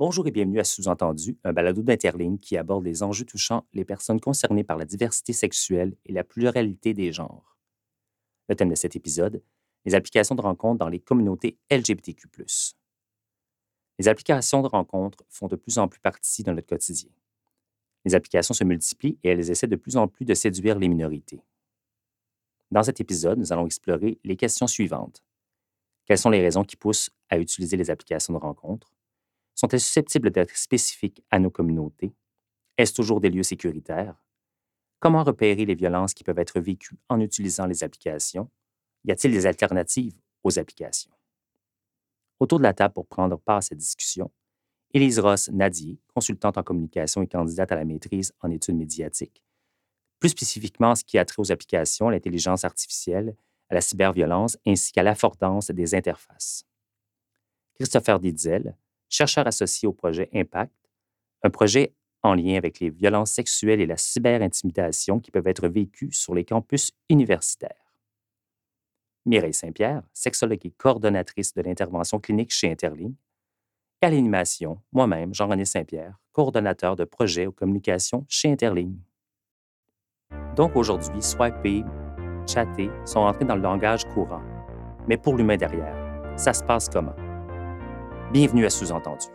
Bonjour et bienvenue à Sous-entendu, un balado d'Interligne qui aborde les enjeux touchant les personnes concernées par la diversité sexuelle et la pluralité des genres. Le thème de cet épisode, les applications de rencontres dans les communautés LGBTQ. Les applications de rencontres font de plus en plus partie de notre quotidien. Les applications se multiplient et elles essaient de plus en plus de séduire les minorités. Dans cet épisode, nous allons explorer les questions suivantes. Quelles sont les raisons qui poussent à utiliser les applications de rencontres? Sont-elles susceptibles d'être spécifiques à nos communautés? Est-ce toujours des lieux sécuritaires? Comment repérer les violences qui peuvent être vécues en utilisant les applications? Y a-t-il des alternatives aux applications? Autour de la table pour prendre part à cette discussion, Élise Ross Nadier, consultante en communication et candidate à la maîtrise en études médiatiques, plus spécifiquement ce qui a trait aux applications, à l'intelligence artificielle, à la cyberviolence ainsi qu'à l'affordance des interfaces. Christopher Didzel, chercheur associé au projet Impact, un projet en lien avec les violences sexuelles et la cyberintimidation qui peuvent être vécues sur les campus universitaires. Mireille Saint-Pierre, sexologue et coordonnatrice de l'intervention clinique chez Interligne. Et à l'animation, moi-même, Jean-René Saint-Pierre, coordonnateur de projet aux communications chez Interligne. Donc aujourd'hui, swiper, chatter sont entrés dans le langage courant. Mais pour l'humain derrière, ça se passe comment? Bienvenue à Sous-entendu.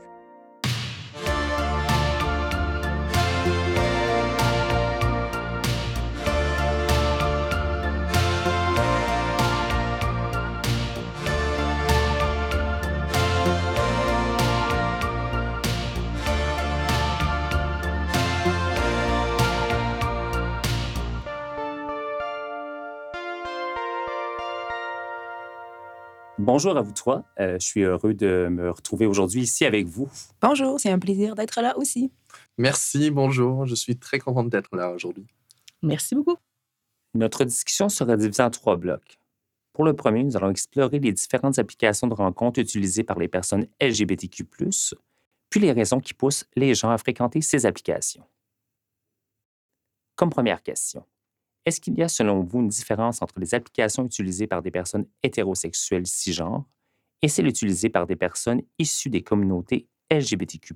Bonjour à vous trois. Euh, je suis heureux de me retrouver aujourd'hui ici avec vous. Bonjour, c'est un plaisir d'être là aussi. Merci, bonjour. Je suis très contente d'être là aujourd'hui. Merci beaucoup. Notre discussion sera divisée en trois blocs. Pour le premier, nous allons explorer les différentes applications de rencontres utilisées par les personnes LGBTQ, puis les raisons qui poussent les gens à fréquenter ces applications. Comme première question, est-ce qu'il y a, selon vous, une différence entre les applications utilisées par des personnes hétérosexuelles cisgenres et celles utilisées par des personnes issues des communautés LGBTQ?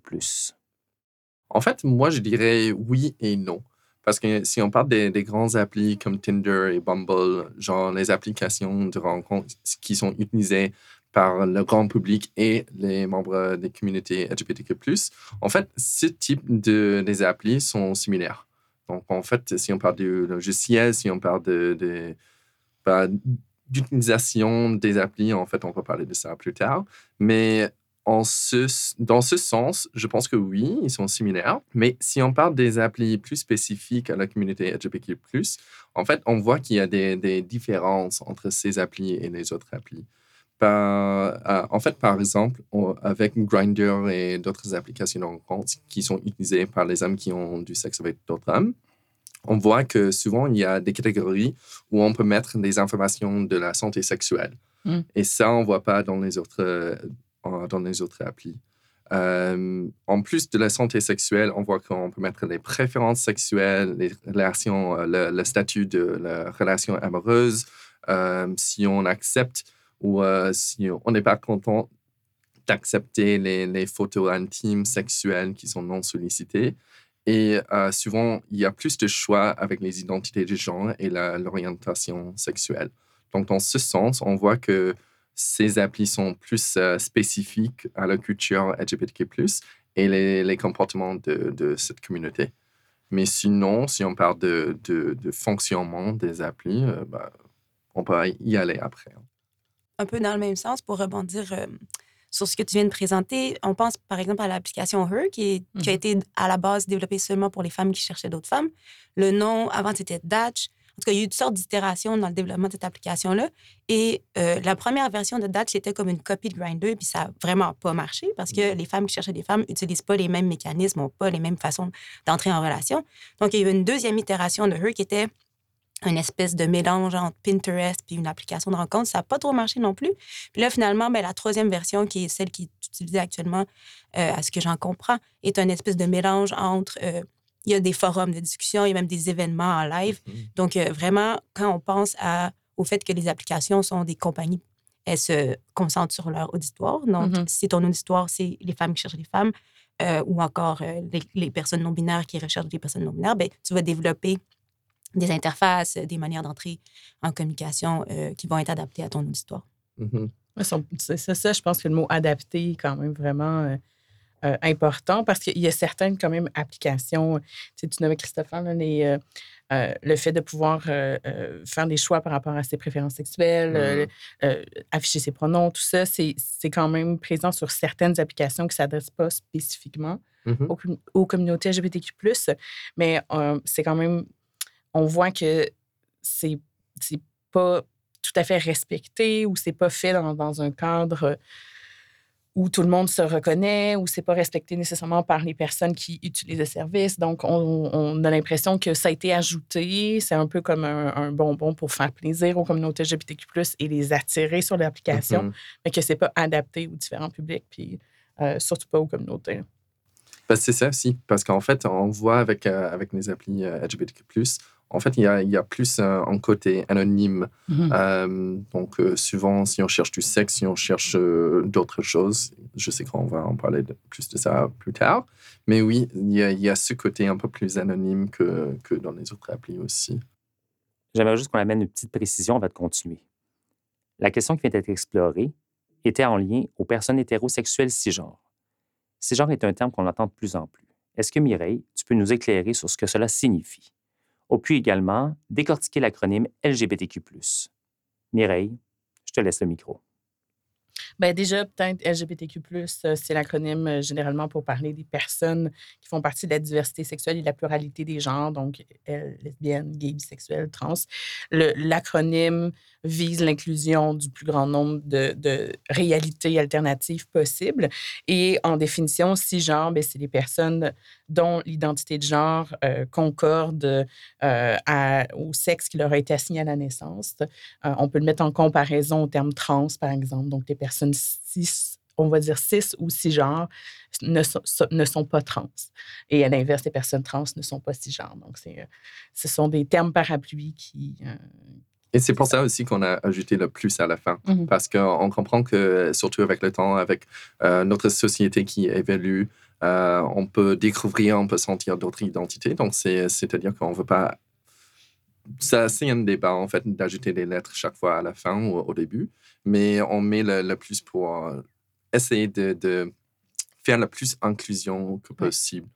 En fait, moi, je dirais oui et non. Parce que si on parle des, grands applis comme Tinder et Bumble, genre les applications de rencontres qui sont utilisées par le grand public et les membres des communautés LGBTQ+, en fait, ce type de des applis sont similaires. Donc, en fait, si on parle du logiciel, si on parle de, bah, d'utilisation des applis, en fait, on va parler de ça plus tard. Mais dans ce sens, je pense que oui, ils sont similaires. Mais si on parle des applis plus spécifiques à la communauté LGBTQ+, en fait, on voit qu'il y a des, des différences entre ces applis et les autres applis. Euh, en fait, par exemple, avec Grindr et d'autres applications de rencontre qui sont utilisées par les hommes qui ont du sexe avec d'autres hommes, on voit que souvent, il y a des catégories où on peut mettre des informations de la santé sexuelle. Mm. Et ça, on ne voit pas dans les autres, euh, dans les autres applis. Euh, en plus de la santé sexuelle, on voit qu'on peut mettre les préférences sexuelles, les relations, le, statut de la relation amoureuse, si on accepte ou euh, si on n'est pas content d'accepter les, photos intimes sexuelles qui sont non sollicitées. Et euh, souvent, il y a plus de choix avec les identités de genre et l'orientation sexuelle. Donc, dans ce sens, on voit que ces applis sont plus euh, spécifiques à la culture LGBTQ+, et les, comportements de, cette communauté. Mais sinon, si on parle de, fonctionnement des applis, bah, on peut y aller après. Un peu dans le même sens pour rebondir euh, sur ce que tu viens de présenter. On pense par exemple à l'application Her qui, qui, a mmh été à la base développée seulement pour les femmes qui cherchaient d'autres femmes. Le nom, avant, c'était Datch. En tout cas, il y a eu toutes sortes d'itérations dans le développement de cette application-là. Et euh, la première version de Datch était comme une copie de Grindr, puis ça n'a vraiment pas marché parce que mmh les femmes qui cherchaient des femmes n'utilisent pas les mêmes mécanismes, n'ont pas les mêmes façons d'entrer en relation. Donc, il y a eu une deuxième itération de Her qui était une espèce de mélange entre Pinterest puis une application de rencontre. Ça n'a pas trop marché non plus. Puis là, finalement, ben, la troisième version, qui est celle qui est utilisée actuellement, euh, à ce que j'en comprends, est une espèce de mélange entre... Euh, il y a des forums de discussion, il y a même des événements en live. Mm-hmm. Donc, euh, vraiment, quand on pense à, au fait que les applications sont des compagnies, elles se concentrent sur leur auditoire. Donc, mm-hmm. si ton auditoire, c'est les femmes qui cherchent des femmes, euh, ou encore euh, les, les personnes non-binaires qui recherchent des personnes non-binaires, ben, tu vas développer des interfaces, des manières d'entrer en communication euh, qui vont être adaptées à ton auditoire. C'est ça, je pense que le mot adapté est quand même vraiment euh, euh, important parce qu'il y a certaines quand même applications. Tu, sais, tu nommais Christopher, là, les, euh, euh, le fait de pouvoir faire des choix par rapport à ses préférences sexuelles, euh, afficher ses pronoms, tout ça, c'est c'est quand même présent sur certaines applications qui ne s'adressent pas spécifiquement Mhm. aux, com- aux communautés LGBTQ+. Mais euh, c'est quand même... On voit que c'est c'est pas tout à fait respecté ou c'est pas fait dans, dans un cadre où tout le monde se reconnaît, ou c'est pas respecté nécessairement par les personnes qui utilisent le service. Donc, on, on a l'impression que ça a été ajouté. C'est un peu comme un, un bonbon pour faire plaisir aux communautés LGBTQ+, et les attirer sur l'application, Mhm. mais que c'est pas adapté aux différents publics, puis euh, surtout pas aux communautés. Ben, c'est ça aussi, parce qu'en fait, on voit avec, euh, avec les applis euh, LGBTQ+, en fait, il y a, il y a plus euh, un côté anonyme. Euh, donc, euh, souvent, si on cherche du sexe, si on cherche euh, d'autres choses, je sais qu'on va en parler de- plus de ça plus tard, mais oui, il y a, il y a ce côté un peu plus anonyme que, que dans les autres applis aussi. J'aimerais juste qu'on amène une petite précision avant de continuer. La question qui vient d'être explorée était en lien aux personnes hétérosexuelles cisgenres. Cisgenre est un terme qu'on entend de plus en plus. Est-ce que Mireille, tu peux nous éclairer sur ce que cela signifie? On peut également décortiquer l'acronyme LGBTQ. Mireille, je te laisse le micro. Ben déjà, peut-être LGBTQ, euh, c'est l'acronyme euh, généralement pour parler des personnes qui font partie de la diversité sexuelle et de la pluralité des genres, donc lesbiennes, gays, bisexuels, trans. L'acronyme vise l'inclusion du plus grand nombre de, de réalités alternatives possibles. Et en définition, cisgenre, ben, c'est les personnes dont l'identité de genre euh, concorde euh, à- au sexe qui leur a été assigné à la naissance. Euh, on peut le mettre en comparaison au terme trans, par exemple. Donc, les personnes cis, on va dire cis ou cisgenres, ne so- ne sont pas trans. Et à l'inverse, les personnes trans ne sont pas cisgenres. Donc, ce sont des termes parapluies qui... Et c'est pour ça aussi qu'on a ajouté le plus à la fin. Mhm. Parce qu'on comprend que, surtout avec le temps, avec euh, notre société qui évolue, euh, on peut découvrir, on peut sentir d'autres identités. Donc, c'est- c'est-à-dire qu'on ne veut pas. Ça, c'est un débat, en fait, d'ajouter des lettres chaque fois à la fin ou au début. Mais on met le, le plus pour euh, essayer de, de faire le plus inclusion que possible,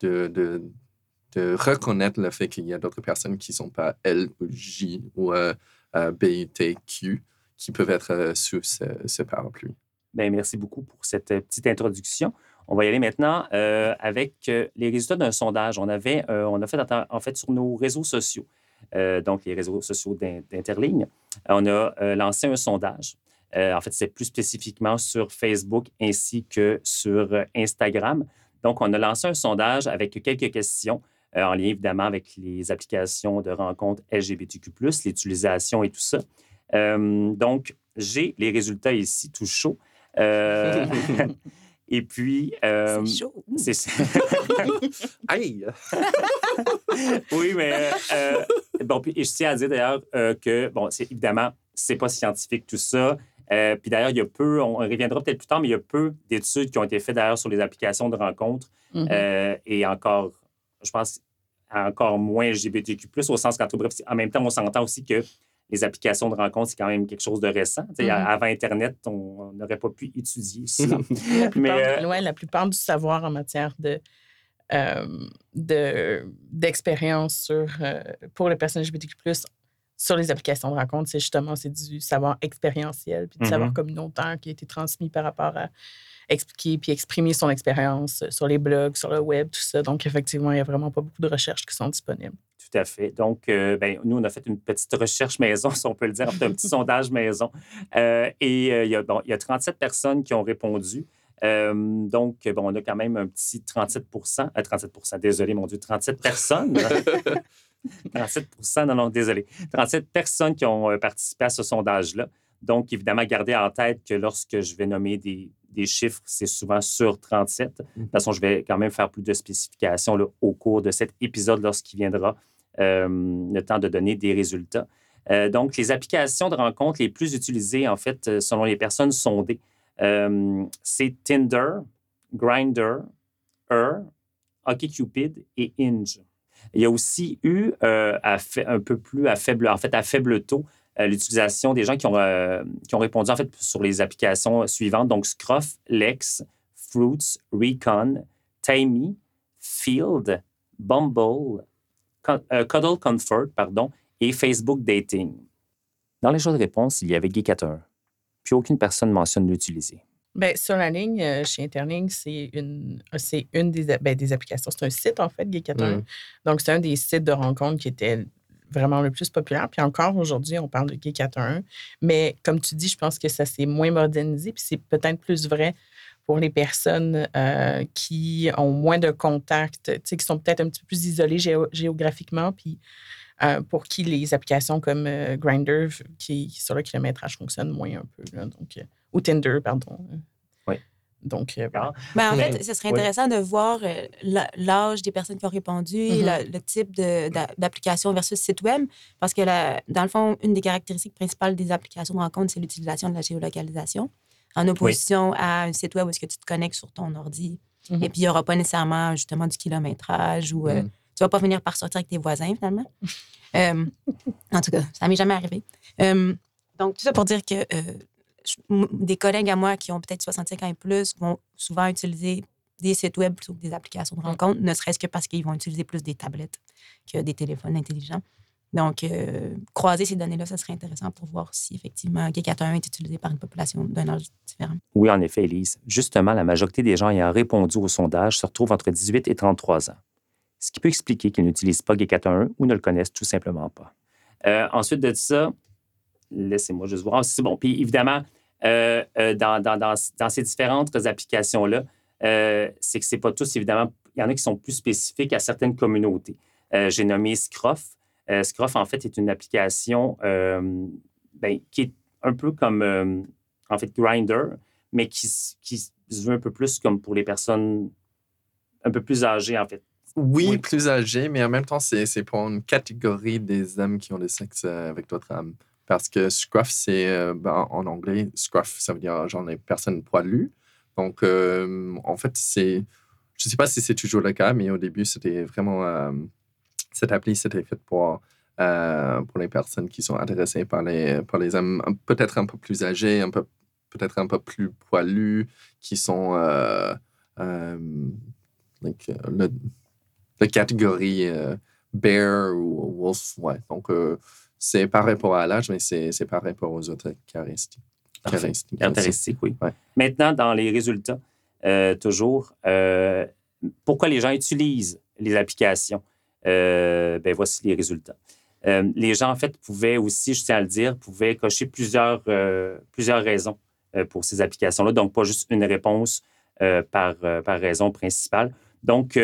de, de, de reconnaître le fait qu'il y a d'autres personnes qui ne sont pas L ou J ou euh, euh, BUTQ qui peuvent être sous ce, ce parapluie. Bien, merci beaucoup pour cette petite introduction. On va y aller maintenant euh, avec euh, les résultats d'un sondage. On avait, euh, on a fait en- fait sur nos réseaux sociaux, donc les réseaux sociaux d'In- d'Interligne, on a lancé un sondage. En fait, c'est plus spécifiquement sur Facebook ainsi que sur Instagram. Donc, on a lancé un sondage avec quelques questions en lien évidemment avec les applications de rencontres LGBTQ, l'utilisation et tout ça. Donc, j'ai les résultats ici, tout chaud. Euh, et puis, euh, c'est chaud. Ouh. c'est Aïe! oui, mais euh, euh, bon, puis, et je tiens à dire d'ailleurs euh, que bon, c'est évidemment c'est pas scientifique tout ça. Euh, puis d'ailleurs, il y a peu, on reviendra peut-être plus tard, mais il y a peu d'études qui ont été faites d'ailleurs sur les applications de rencontres Mhm. euh, et encore, je pense, encore moins LGBTQ+, au sens qu'en tout bref, en même temps, on s'entend aussi que les applications de rencontres, c'est quand même quelque chose de récent. Mhm. Avant Internet, on n'aurait pas pu étudier ça. La plupart, Mais, du- ouais, la plupart du savoir en matière de, euh, de, d'expérience sur, euh, pour les personnes LGBTQ+, sur les applications de rencontre, c'est justement c'est du savoir expérientiel, puis du savoir communautaire qui a été transmis par rapport à expliquer puis exprimer son expérience sur les blogs, sur le web, tout ça. Donc, effectivement, il n'y a vraiment pas beaucoup de recherches qui sont disponibles. Tout à fait. Donc, euh, ben, nous, on a fait une petite recherche maison, si on peut le dire, un petit sondage maison. Euh, et euh, il, y a, bon, il y a 37 personnes qui ont répondu. Euh, donc, bon, on a quand même un petit 37 euh, 37 désolé, mon Dieu, 37 personnes. 37% non, non, désolé. 37 personnes qui ont euh, participé à ce sondage-là. Donc, évidemment, gardez en tête que lorsque je vais nommer des, des chiffres, c'est souvent sur 37. De toute façon, je vais quand même faire plus de spécifications là, au cours de cet épisode lorsqu'il viendra euh, le temps de donner des résultats. Euh, donc, les applications de rencontres les plus utilisées, en fait, euh, selon les personnes sondées, euh, c'est Tinder, Grindr, Her, OkCupid et Inge. Il y a aussi eu à un peu plus à faible, en fait, à faible taux, l'utilisation des gens qui ont, euh, qui ont répondu en fait sur les applications suivantes, donc Scruff, Lex, Fruits, Recon, Timey, Field, Bumble, Cuddle Comfort, pardon, et Facebook Dating. Dans les choix de réponse, il y avait Geekator, puis aucune personne mentionne l'utiliser. Bien, sur la ligne, euh, chez Interlink, c'est une, c'est une des, ben, des applications. C'est un site, en fait, Geekator. Mm. Donc, c'est un des sites de rencontres qui était vraiment le plus populaire. Puis encore aujourd'hui, on parle de Geekator. Mais comme tu dis, je pense que ça s'est moins modernisé. Puis c'est peut-être plus vrai pour les personnes euh, qui ont moins de contacts, qui sont peut-être un petit peu plus isolées géographiquement, puis euh, pour qui les applications comme euh, Grindr, qui, sur le kilométrage, fonctionnent moins un peu. donc, ou Tinder, pardon. Donc, voilà. Ben, en fait, ce serait intéressant de voir l'âge des personnes qui ont répondu, mm-hmm. le type d'application versus site web, parce que dans le fond, une des caractéristiques principales des applications de rencontre, c'est l'utilisation de la géolocalisation en opposition à un site web où est-ce que tu te connectes sur ton ordi. Mm-hmm. Et puis, il n'y aura pas nécessairement justement du kilométrage ou euh, mm. tu vas pas finir par sortir avec tes voisins finalement. Euh, en tout cas, ça m'est jamais arrivé. Euh, donc, tout ça pour dire que des collègues à moi qui ont peut-être 65 ans et plus vont souvent utiliser des sites web plutôt que des applications de rencontre, ne serait-ce que parce qu'ils vont utiliser plus des tablettes que des téléphones intelligents. Donc, euh, croiser ces données-là, ça serait intéressant pour voir si effectivement GK1 est utilisé par une population d'un âge différent. Oui, en effet, Elise. Justement, la majorité des gens ayant répondu au sondage se retrouvent entre 18 et 33 ans, ce qui peut expliquer qu'ils n'utilisent pas GK1 ou ne le connaissent tout simplement pas. Euh, ensuite de ça, laissez-moi juste voir. C'est bon. Puis évidemment, euh, dans, dans, dans, ces différentes applications-là, c'est que ce n'est pas tous, évidemment, il y en a qui sont plus spécifiques à certaines communautés. J'ai nommé Scruff, euh, Scruff, en fait, est une application euh, ben, qui est un peu comme, euh, en fait, Grinder, mais qui, qui se veut un peu plus comme pour les personnes un peu plus âgées, en fait. Oui, plus âgées, mais en même temps, c'est pour une catégorie des hommes qui ont des sexes avec d'autres âmes. Parce que Scruff, c'est ben, en anglais, Scruff, ça veut dire genre les personnes poilues. Donc, en fait, c'est. Je ne sais pas si c'est toujours le cas, mais au début, c'était vraiment cette appli, c'était fait pour, euh, pour les personnes qui sont intéressées par les, par les hommes peut-être un peu plus âgés, un peu, peut-être un peu plus poilus, qui sont euh, euh, le, la catégorie bear ou wolf. Ouais. Donc, c'est par rapport à l'âge, mais c'est par rapport aux autres caractéristiques. Caractéristiques, oui. Maintenant, dans les résultats, toujours, pourquoi les gens utilisent les applications? Euh, ben voici les résultats. Euh, les gens, en fait, pouvaient aussi, je tiens à le dire, pouvaient cocher plusieurs, euh, plusieurs raisons pour ces applications-là, donc pas juste une réponse par, par raison principale. Donc,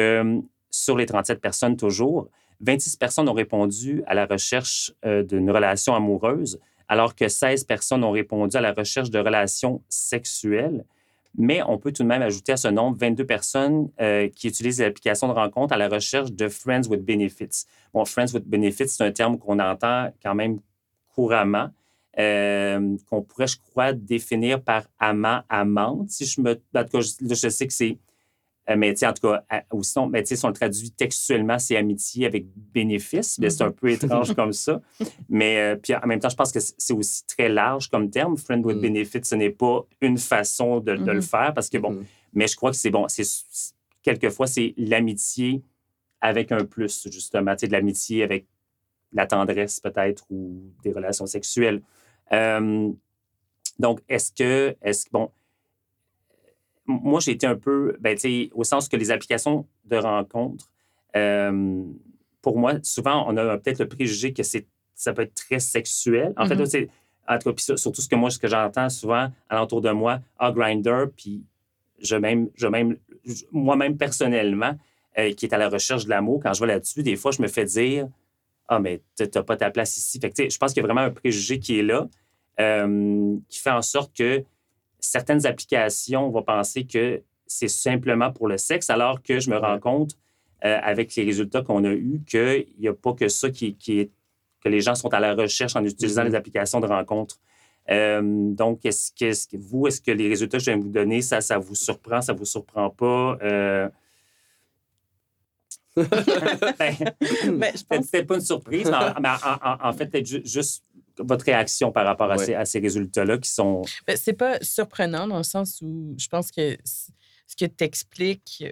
sur les 37 personnes toujours, 26 personnes ont répondu à la recherche d'une relation amoureuse, alors que 16 personnes ont répondu à la recherche de relations sexuelles. Mais on peut tout de même ajouter à ce nombre 22 personnes euh, qui utilisent l'application de rencontre à la recherche de Friends with Benefits. Bon, Friends with Benefits, c'est un terme qu'on entend quand même couramment, euh, qu'on pourrait, je crois, définir par amant, amante. Si je me. En tout cas, je sais que c'est euh, mais en tout cas, ou sinon, mais si on le traduit textuellement, c'est amitié avec bénéfice. mais C'est un peu étrange comme ça. Mais euh, puis en même temps, je pense que c'est aussi très large comme terme. Friend with mm. benefit, ce n'est pas une façon de, le mm-hmm. faire parce que bon, mm-hmm. mais je crois que c'est bon. C'est quelquefois c'est l'amitié avec un plus justement, tu sais, de l'amitié avec la tendresse peut-être ou des relations sexuelles. Euh, donc, est-ce que, est-ce bon, moi, j'ai été un peu, ben, au sens que les applications de rencontres, euh, pour moi, souvent, on a peut-être le préjugé que ça peut être très sexuel. En fait, mm-hmm. c'est en tout cas, surtout ce que moi, ce que j'entends souvent alentour de moi, ah, Grinder, puis je même, je même, moi-même personnellement, euh, qui est à la recherche de l'amour, quand je vais là-dessus, des fois, je me fais dire, ah, mais tu n'as pas ta place ici. Fait que, je pense qu'il y a vraiment un préjugé qui est là, euh, qui fait en sorte que certaines applications vont penser que c'est simplement pour le sexe, alors que je me rends compte euh, avec les résultats qu'on a eus qu'il n'y a pas que ça qui, est que les gens sont à la recherche en utilisant mm-hmm. les applications de rencontre. Euh, donc, est-ce que, vous, est-ce que les résultats que je viens de vous donner, ça, ça vous surprend, ça ne vous surprend pas? Euh, ben, Ben, je pense- C'était pas une surprise, mais en, en- en- en fait, peut-être ju- juste votre réaction par rapport à, Ouais. ces, à ces résultats-là qui sont. Ben, c'est pas surprenant dans le sens où je pense que ce que tu expliques,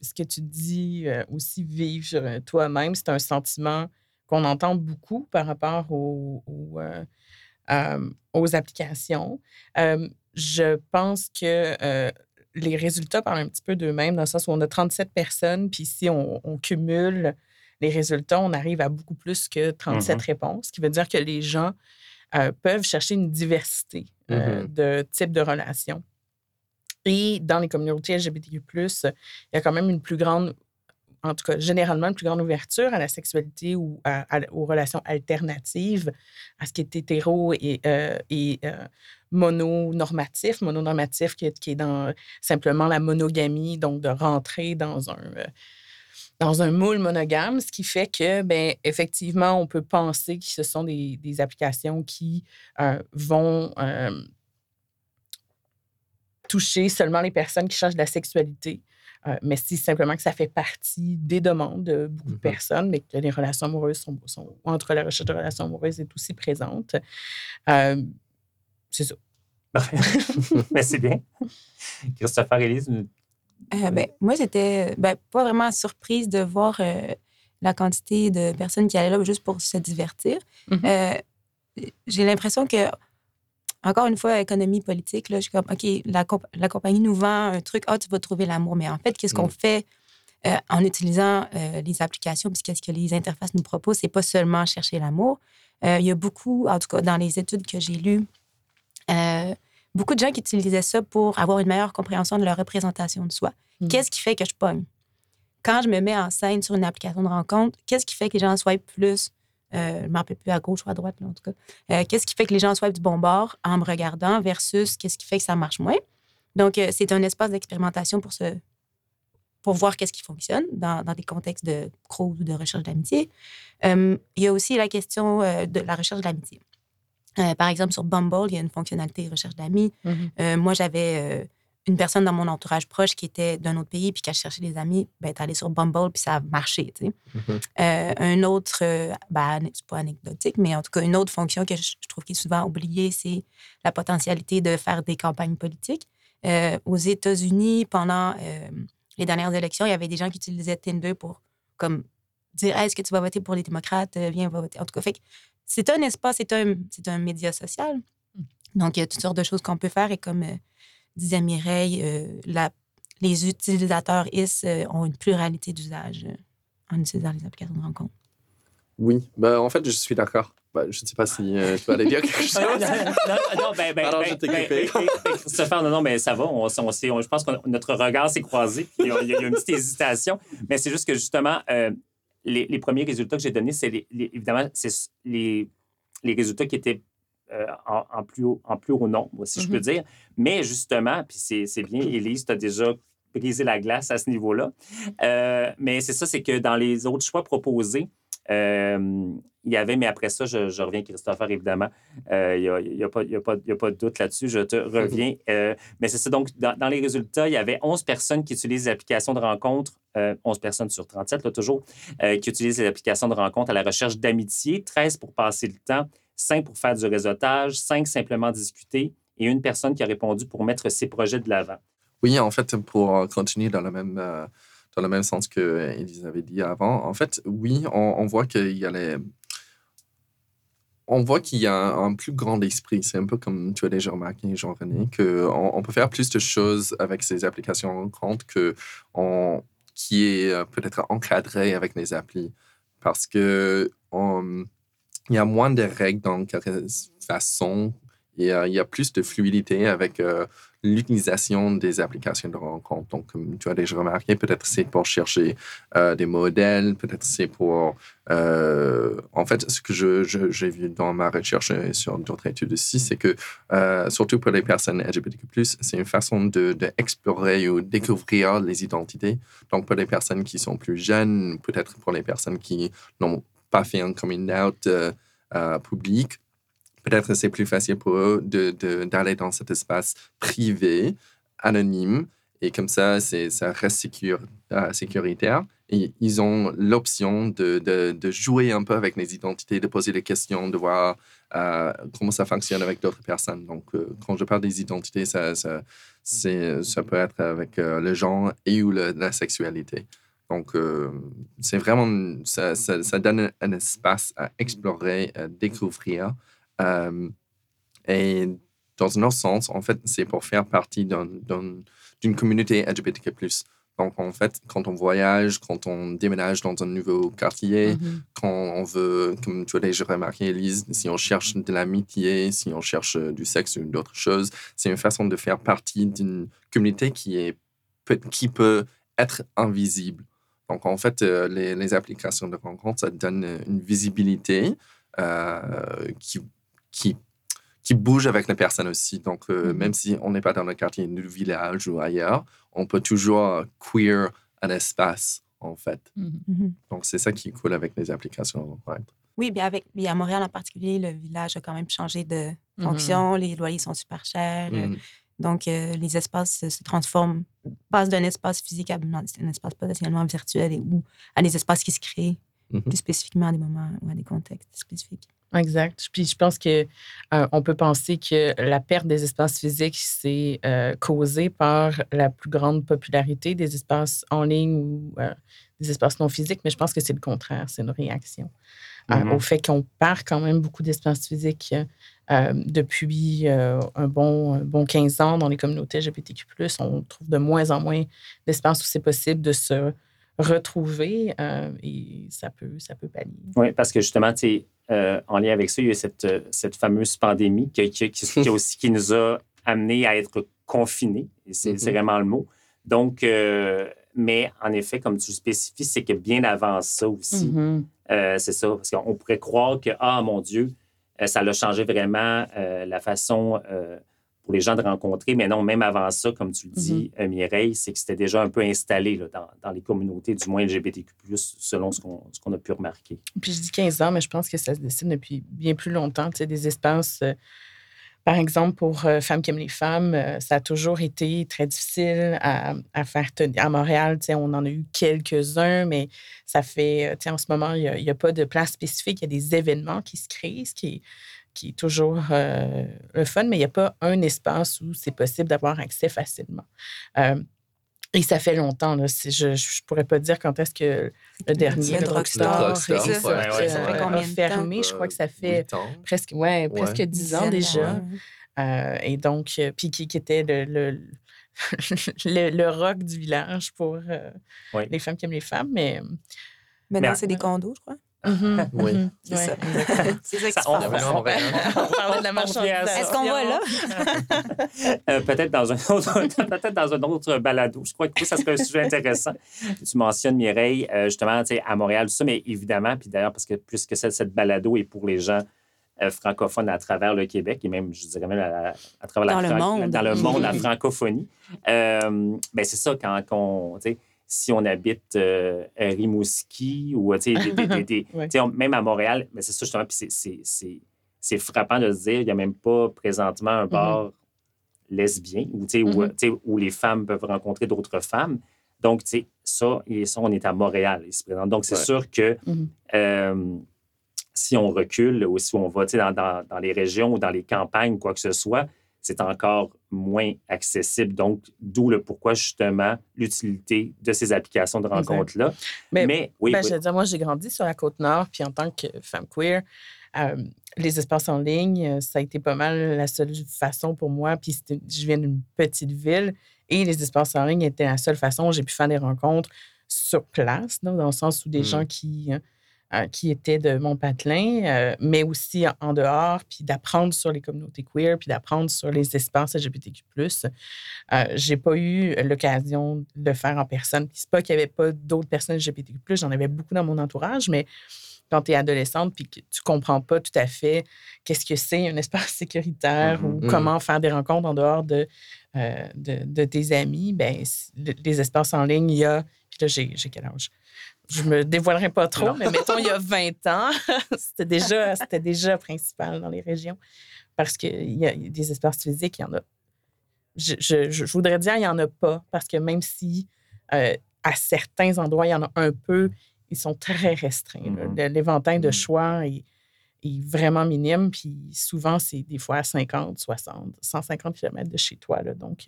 ce que tu dis euh, aussi vivre toi-même, c'est un sentiment qu'on entend beaucoup par rapport aux, aux, euh, euh, aux applications. Euh, je pense que euh, les résultats parlent un petit peu d'eux-mêmes dans le sens où on a 37 personnes, puis si on, on cumule les résultats, on arrive à beaucoup plus que 37 Mhm. réponses, ce qui veut dire que les gens euh, peuvent chercher une diversité euh, de types de relations. Et dans les communautés LGBTQ, il y a quand même une plus grande, en tout cas, généralement, une plus grande ouverture à la sexualité ou à- à- aux relations alternatives, à ce qui est hétéro et, euh, et euh, mononormatif. Mononormatif qui est, qui est dans simplement la monogamie, donc de rentrer dans un. euh, dans un moule monogame, ce qui fait que, ben, effectivement, on peut penser que ce sont des, des applications qui euh, vont euh, toucher seulement les personnes qui cherchent de la sexualité. Euh, mais c'est simplement que ça fait partie des demandes de beaucoup de Mhm. personnes, mais que les relations amoureuses sont, sont entre la recherche de relations amoureuses est aussi présente. C'est ça. mais c'est bien. Christopher Elise, Euh, ben, moi, j'étais ben, pas vraiment surprise de voir euh, la quantité de personnes qui allaient là juste pour se divertir. Mhm. Euh, J'ai l'impression que, encore une fois, économie politique, là, je suis comme, OK, la, comp- la compagnie nous vend un truc, ah, tu vas trouver l'amour. Mais en fait, qu'est-ce qu'on Mm. fait en utilisant les applications, puis qu'est-ce que les interfaces nous proposent, c'est pas seulement chercher l'amour. Il y a beaucoup, en tout cas, dans les études que j'ai lues, beaucoup de gens qui utilisaient ça pour avoir une meilleure compréhension de leur représentation de soi. Mhm. Qu'est-ce qui fait que je pogne? Quand je me mets en scène sur une application de rencontre, qu'est-ce qui fait que les gens soient plus, euh, je ne m'en rappelle plus à gauche ou à droite, là, en tout cas, Euh, qu'est-ce qui fait que les gens soient du bon bord en me regardant versus qu'est-ce qui fait que ça marche moins? Donc, euh, c'est un espace d'expérimentation pour se pour voir qu'est-ce qui fonctionne dans, dans des contextes de crouse ou de recherche d'amitié. Il y a aussi la question de la recherche d'amitié. Euh, par exemple, sur Bumble, il y a une fonctionnalité recherche d'amis. Mhm. Euh, moi, j'avais euh, une personne dans mon entourage proche qui était d'un autre pays, puis qui a cherché des amis. Ben, t'es allé sur Bumble, puis ça a marché, tu sais. Mhm. Euh, un autre, euh, ben, c'est pas anecdotique, mais en tout cas, une autre fonction que je, je trouve qui est souvent oubliée, c'est la potentialité de faire des campagnes politiques. Euh, aux États-Unis, pendant les dernières élections, il y avait des gens qui utilisaient Tinder pour comme dire Hey, est-ce que tu vas voter pour les démocrates? Viens, va voter. En tout cas, fait que c'est un espace, c'est un, c'est un média social. Donc, il y a toutes sortes de choses qu'on peut faire. Et comme euh, disait Mireille, euh, la- les utilisateurs IS euh, ont une pluralité d'usages euh, en utilisant les applications de rencontre. Oui, ben, en fait, je suis d'accord. Ben, je ne sais pas si euh, tu vas aller dire quelque chose. non, non, non, ben, ben, Alors, ben, je t'ai ben, coupé. ben, ben, Christopher, non, non, mais ça va. On, on, s'est- on- je pense que notre regard s'est croisé. Il y, a, il y a une petite hésitation. Mais c'est juste que, justement, euh, les, les premiers résultats que j'ai donnés, c'est les- les- évidemment, c'est les, les résultats qui étaient euh, en, en plus haut, en plus haut nombre, si je peux dire. Mais justement, puis c'est c'est bien, Élise, tu as déjà brisé la glace à ce niveau-là. Euh, mais c'est ça, c'est que dans les autres choix proposés, euh, il y avait, mais après ça, je, je reviens, Christopher, évidemment. Euh, Il n'y a, il a, a a pas de doute là-dessus. Je te reviens. Euh, mais c'est ça. Donc, dans, dans les résultats, il y avait 11 personnes qui utilisent les applications de rencontre, euh, 11 personnes sur 37, là, toujours, qui utilisent les applications de rencontre à la recherche d'amitié, 13 pour passer le temps, 5 pour faire du réseautage, 5 simplement discuter et une personne qui a répondu pour mettre ses projets de l'avant. Oui, en fait, pour continuer dans le même, dans le même sens que Elise avait dit avant, en fait, oui, on, voit qu'il y a les... On voit qu'il y a un, plus grand esprit. C'est un peu comme tu as déjà remarqué, Jean-René, qu'on on peut faire plus de choses avec ces applications compte que on, qui est euh, peut-être encadré avec les applis. Parce que on- il y a moins de règles dans quelle façon euh, il y a plus de fluidité avec euh, l'utilisation des applications de rencontre. Donc, comme tu as déjà remarqué, peut-être c'est pour chercher euh, des modèles, peut-être c'est pour... en fait, ce que j'ai vu dans ma recherche sur d'autres études aussi, c'est que, surtout pour les personnes LGBTQ+, c'est une façon de, de ou découvrir les identités. Donc, pour les personnes qui sont plus jeunes, peut-être pour les personnes qui n'ont pas fait un coming out public, peut-être c'est plus facile pour eux d'aller dans cet espace privé, anonyme, Et comme ça, ça reste sécur, euh, sécuritaire. Ils ont l'option de, de, de, jouer un peu avec les identités, de poser des questions, de voir euh, comment ça fonctionne avec d'autres personnes. Donc, euh, quand je parle des identités, ça, ça, ça peut être avec le genre et ou la sexualité. Donc, c'est vraiment, ça, ça, donne un espace à explorer, à découvrir. Et dans un autre sens, en fait, c'est pour faire partie d'une communauté LGBTQ+. Donc, en fait, quand on voyage, quand on déménage dans un nouveau quartier, mm-hmm. quand on veut, comme tu as déjà remarqué, Elise, si on cherche de l'amitié, si on cherche du sexe ou d'autres choses, c'est une façon de faire partie d'une communauté qui, est, qui peut être invisible. Donc, en fait, euh, les, les applications de rencontre, ça donne une visibilité euh, qui, qui qui bouge avec les personnes aussi. Donc, euh, mm-hmm. même si on n'est pas dans le quartier du village ou ailleurs, on peut toujours queer un espace, en fait. Mm-hmm. Mm-hmm. Donc, c'est ça qui est cool avec les applications. Oui, bien avec, à Montréal en particulier, le village a quand même changé de fonction. Les loyers sont super chers. Donc, euh, les espaces se transforment, passent d'un espace physique à un espace potentiellement virtuel et, ou à des espaces qui se créent plus spécifiquement à des moments ou à des contextes spécifiques. Exact. Puis je pense que euh, on peut penser que la perte des espaces physiques c'est euh, causée par la plus grande popularité des espaces en ligne ou euh, des espaces non physiques, mais je pense que c'est le contraire, c'est une réaction mm-hmm. au fait qu'on perd quand même beaucoup d'espaces physiques depuis un bon, un bon 15 ans dans les communautés LGBTQ+. On trouve de moins en moins d'espaces où c'est possible de se retrouver et ça peut, ça peut pallier. Oui, parce que justement, tu sais, euh, en lien avec ça, il y a eu cette, euh, cette fameuse pandémie qui, qui, qui, aussi, qui nous a amenés à être confinés. C'est mm-hmm. vraiment le mot. Donc, euh, mais en effet, comme tu le spécifies, c'est que bien avant ça aussi, mm-hmm. c'est ça, parce qu'on pourrait croire que, ah mon Dieu, ça a changé vraiment la façon pour les gens de rencontrer. Mais non, même avant ça, comme tu le dis, euh, Mireille, c'est que c'était déjà un peu installé là, dans, dans, les communautés, du moins LGBTQ, selon ce qu'on a pu remarquer. Puis je dis 15 ans, mais je pense que ça se dessine depuis bien plus longtemps. Tu sais, des espaces. Euh, par exemple, pour euh, Femmes qui aiment les femmes, ça a toujours été très difficile à, à faire tenir. À Montréal, tu sais, on en a eu quelques-uns, mais ça fait, en ce moment, il n'y a, a, pas de place spécifique. Il y a des événements qui se créent, ce qui est qui est toujours euh, le fun, mais il n'y a pas un espace où c'est possible d'avoir accès facilement. Euh, et ça fait longtemps. Là. Je ne pourrais pas dire quand est-ce que le dernier, le Rockstar, a fermé. Je crois que ça fait presque, ouais, presque 10 ans déjà. Euh, et donc, puis qui, était le, le, le, rock du village pour les femmes qui aiment les femmes. Mais, Maintenant, c'est des condos, je crois. Mm-hmm. Oui. Mm-hmm. C'est ça. C'est ça qui se passe. On, parle de la marchandise. Est-ce qu'on va là? euh, peut-être dans un autre, peut-être dans un autre balado. Je crois que ça serait un sujet intéressant. Tu mentionnes Mireille, euh, justement, à Montréal, tout ça, mais évidemment, puis d'ailleurs, parce que plus que cette, cette balado est pour les gens euh, francophones à travers le Québec et même, je dirais même à, travers dans la, le monde. dans le monde, la francophonie. Euh, ben c'est ça, quand on, si on habite euh, à Rimouski ou des, des, même à Montréal, mais c'est ça justement, puis c'est frappant de se dire qu'il n'y a même pas présentement un mm-hmm. bar lesbien où, mm-hmm. où, les femmes peuvent rencontrer d'autres femmes. Donc, ça, et ça, on est à Montréal. Donc, c'est sûr que mm-hmm. euh, si on recule ou si on va dans, dans, dans, les régions ou dans les campagnes, quoi que ce soit, c'est encore moins accessible. Donc, d'où le pourquoi, justement, l'utilité de ces applications de rencontres-là. Mais, oui, ben, Je veux dire, moi, j'ai grandi sur la Côte-Nord, puis en tant que femme queer, euh, les espaces en ligne, euh, ça a été pas mal la seule façon pour moi. Puis je viens d'une petite ville et les espaces en ligne étaient la seule façon où j'ai pu faire des rencontres sur place, dans le sens où des mmh. gens qui hein, euh, qui était de mon patelin, euh, mais aussi en, dehors, puis d'apprendre sur les communautés queer, puis d'apprendre sur les espaces LGBTQ+. Euh, j'ai pas eu l'occasion de le faire en personne. C'est pas qu'il y avait pas d'autres personnes LGBTQ+, j'en avais beaucoup dans mon entourage, mais quand tu es adolescente puis que tu comprends pas tout à fait qu'est-ce que c'est un espace sécuritaire ou mm-hmm. comment faire des rencontres en dehors de, de, tes amis, ben les espaces en ligne, il y a... Puis là, j'ai quel âge? Je me dévoilerai pas trop, mais mettons, il y a 20 ans, c'était déjà, c'était déjà principal dans les régions parce qu'il y a des espaces physiques, il y en a je, je, je, voudrais dire, il n'y en a pas, parce que même si euh, à certains endroits, il y en a un peu, ils sont très restreints. Mhm. L'éventail de Mhm. choix est, est vraiment minime, puis souvent, c'est des fois à 50, 60, 150 km de chez toi. Là, donc,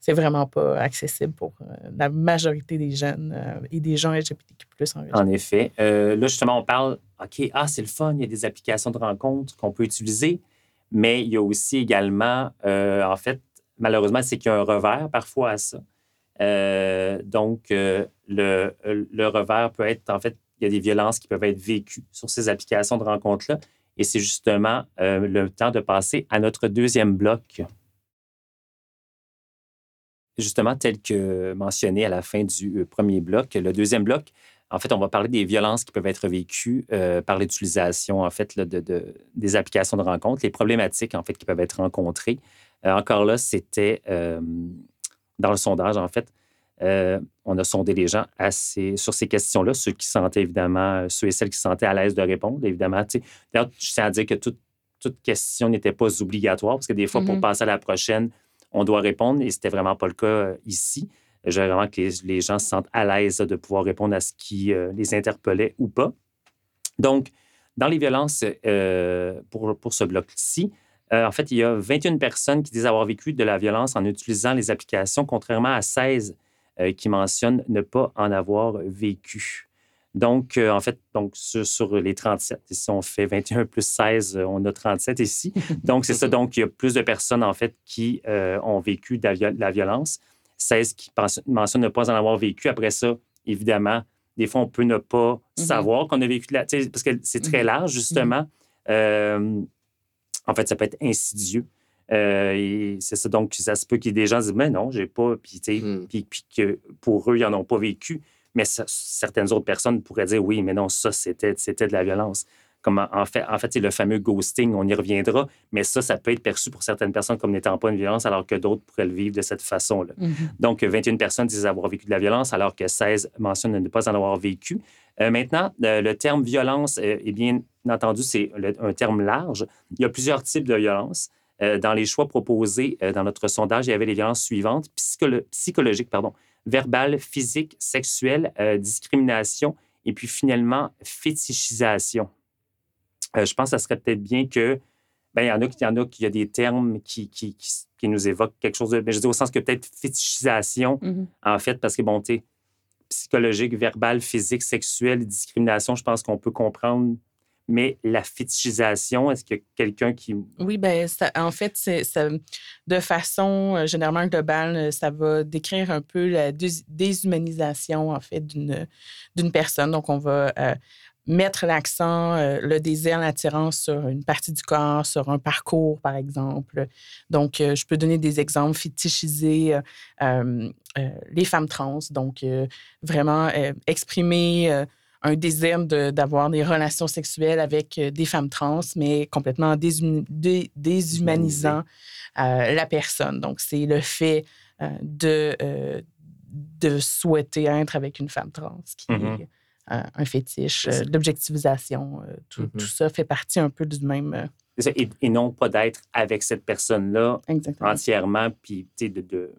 c'est vraiment pas accessible pour euh, la majorité des jeunes euh, et des gens LGBTQ+, en. En effet. Euh, là, justement, on parle, OK, ah, c'est le fun, il y a des applications de rencontres qu'on peut utiliser, mais il y a aussi également, en fait, malheureusement, c'est qu'il y a un revers parfois à ça. Donc, le, le revers peut être, en fait, il y a des violences qui peuvent être vécues sur ces applications de rencontres-là. Et c'est justement le temps de passer à notre deuxième bloc. Justement, tel que mentionné à la fin du euh, premier bloc, le deuxième bloc, en fait, on va parler des violences qui peuvent être vécues euh, par l'utilisation, en fait, là, de, de- des applications de rencontres, les problématiques, en fait, qui peuvent être rencontrées. Euh, encore là, c'était euh, dans le sondage, en fait, on a sondé les gens assez, sur ces questions-là, ceux qui sentaient évidemment, ceux et celles qui se sentaient à l'aise de répondre, évidemment. D'ailleurs, je tiens à dire que toute, toute question n'était pas obligatoire, parce que des fois, pour Mhm. passer à la prochaine, on doit répondre, et c'était vraiment pas le cas euh, ici. Veux vraiment que les, gens se sentent à l'aise de pouvoir répondre à ce qui euh, les interpellait ou pas. Donc, dans les violences, euh, pour, ce bloc-ci, en fait, il y a 21 personnes qui disent avoir vécu de la violence en utilisant les applications, contrairement à 16 euh, qui mentionnent ne pas en avoir vécu. Donc, euh, en fait, donc, sur, sur les 37, ici, on fait 21 plus 16, euh, on a 37 ici. Donc, c'est ça. Donc, il y a plus de personnes, en fait, qui euh, ont vécu de la, viol- de la violence. 16 qui mentionnent ne pas en avoir vécu. Après ça, évidemment, des fois, on peut ne pas Mhm. savoir qu'on a vécu de la... Parce que c'est très Mhm. large, justement. Euh, en fait, ça peut être insidieux. Euh, et c'est ça. Donc, ça se peut qu'il y ait des gens qui disent, mais non, j'ai pas. Puis, tu sais, Mm. puis, puis que pour eux, ils n'en ont pas vécu. Mais ça- certaines autres personnes pourraient dire, oui, mais non, ça, c'était c'était de la violence. Comme en, fait, en fait c'est le fameux ghosting, on y reviendra. Mais ça, ça peut être perçu pour certaines personnes comme n'étant pas une violence, alors que d'autres pourraient le vivre de cette façon-là. Mhm. Donc, 21 personnes disent avoir vécu de la violence, alors que 16 mentionnent ne pas en avoir vécu. Euh, maintenant, euh, le terme violence, euh, est bien entendu, c'est un terme large. Il y a plusieurs types de violences. Euh, dans les choix proposés dans notre sondage, il y avait les violences suivantes psycholo- psychologiques, pardon, verbales, physiques, sexuelles, euh, discrimination et puis finalement fétichisation. Euh, je pense que ça serait peut-être bien que ben, il y en a qui, il y en a qui y a des termes qui, qui, qui, qui nous évoquent quelque chose de. Mais je dis au sens que peut-être fétichisation, Mhm. en fait, parce que, bon, psychologique, verbal, physique, sexuel, discrimination, je pense qu'on peut comprendre. Mais la fétichisation, est-ce a quelqu'un qui. Oui, ben, en fait, c'est, de façon euh, généralement globale, euh, ça va décrire un peu la dés- déshumanisation, en fait, d'une, d'une personne. Donc, on va euh, mettre l'accent, le désir, l'attirance sur une partie du corps, sur un parcours, par exemple. Donc, je peux donner des exemples, fétichiser euh, les femmes trans, donc vraiment exprimer un désir de- d'avoir des relations sexuelles avec euh, des femmes trans, mais complètement déshum- dé- déshumanisant euh, la personne. Donc, c'est le fait euh, de, euh, de souhaiter être avec une femme trans qui est euh, un fétiche, l'objectivisation, euh, tout, tout ça fait partie un peu du même... ça, Et, et non pas d'être avec cette personne-là entièrement, puis, tu sais, de. de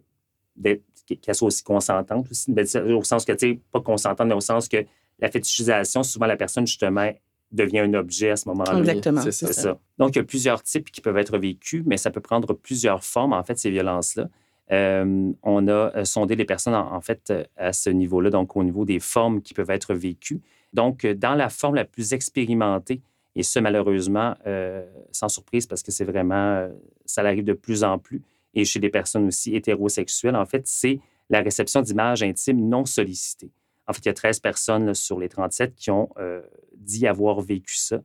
d'être- qu'elle soit aussi consentante aussi, au sens que, tu sais, pas consentante, mais au sens que la fétichisation, souvent la personne, justement, devient un objet à ce moment-là. Exactement, c'est ça. ça. Donc, il y a plusieurs types qui peuvent être vécus, mais ça peut prendre plusieurs formes, en fait, ces violences-là. Euh, on a euh, sondé les personnes, en, en fait, euh, à ce niveau-là, donc au niveau des formes qui peuvent être vécues. Donc, dans la forme la plus expérimentée, et ce, malheureusement, euh, sans surprise, parce que c'est vraiment, ça arrive de plus en plus, et chez les personnes aussi hétérosexuelles, en fait, c'est la réception d'images intimes non sollicitées. En fait, il y a 13 personnes là, sur les 37 qui ont euh, dit avoir vécu ça.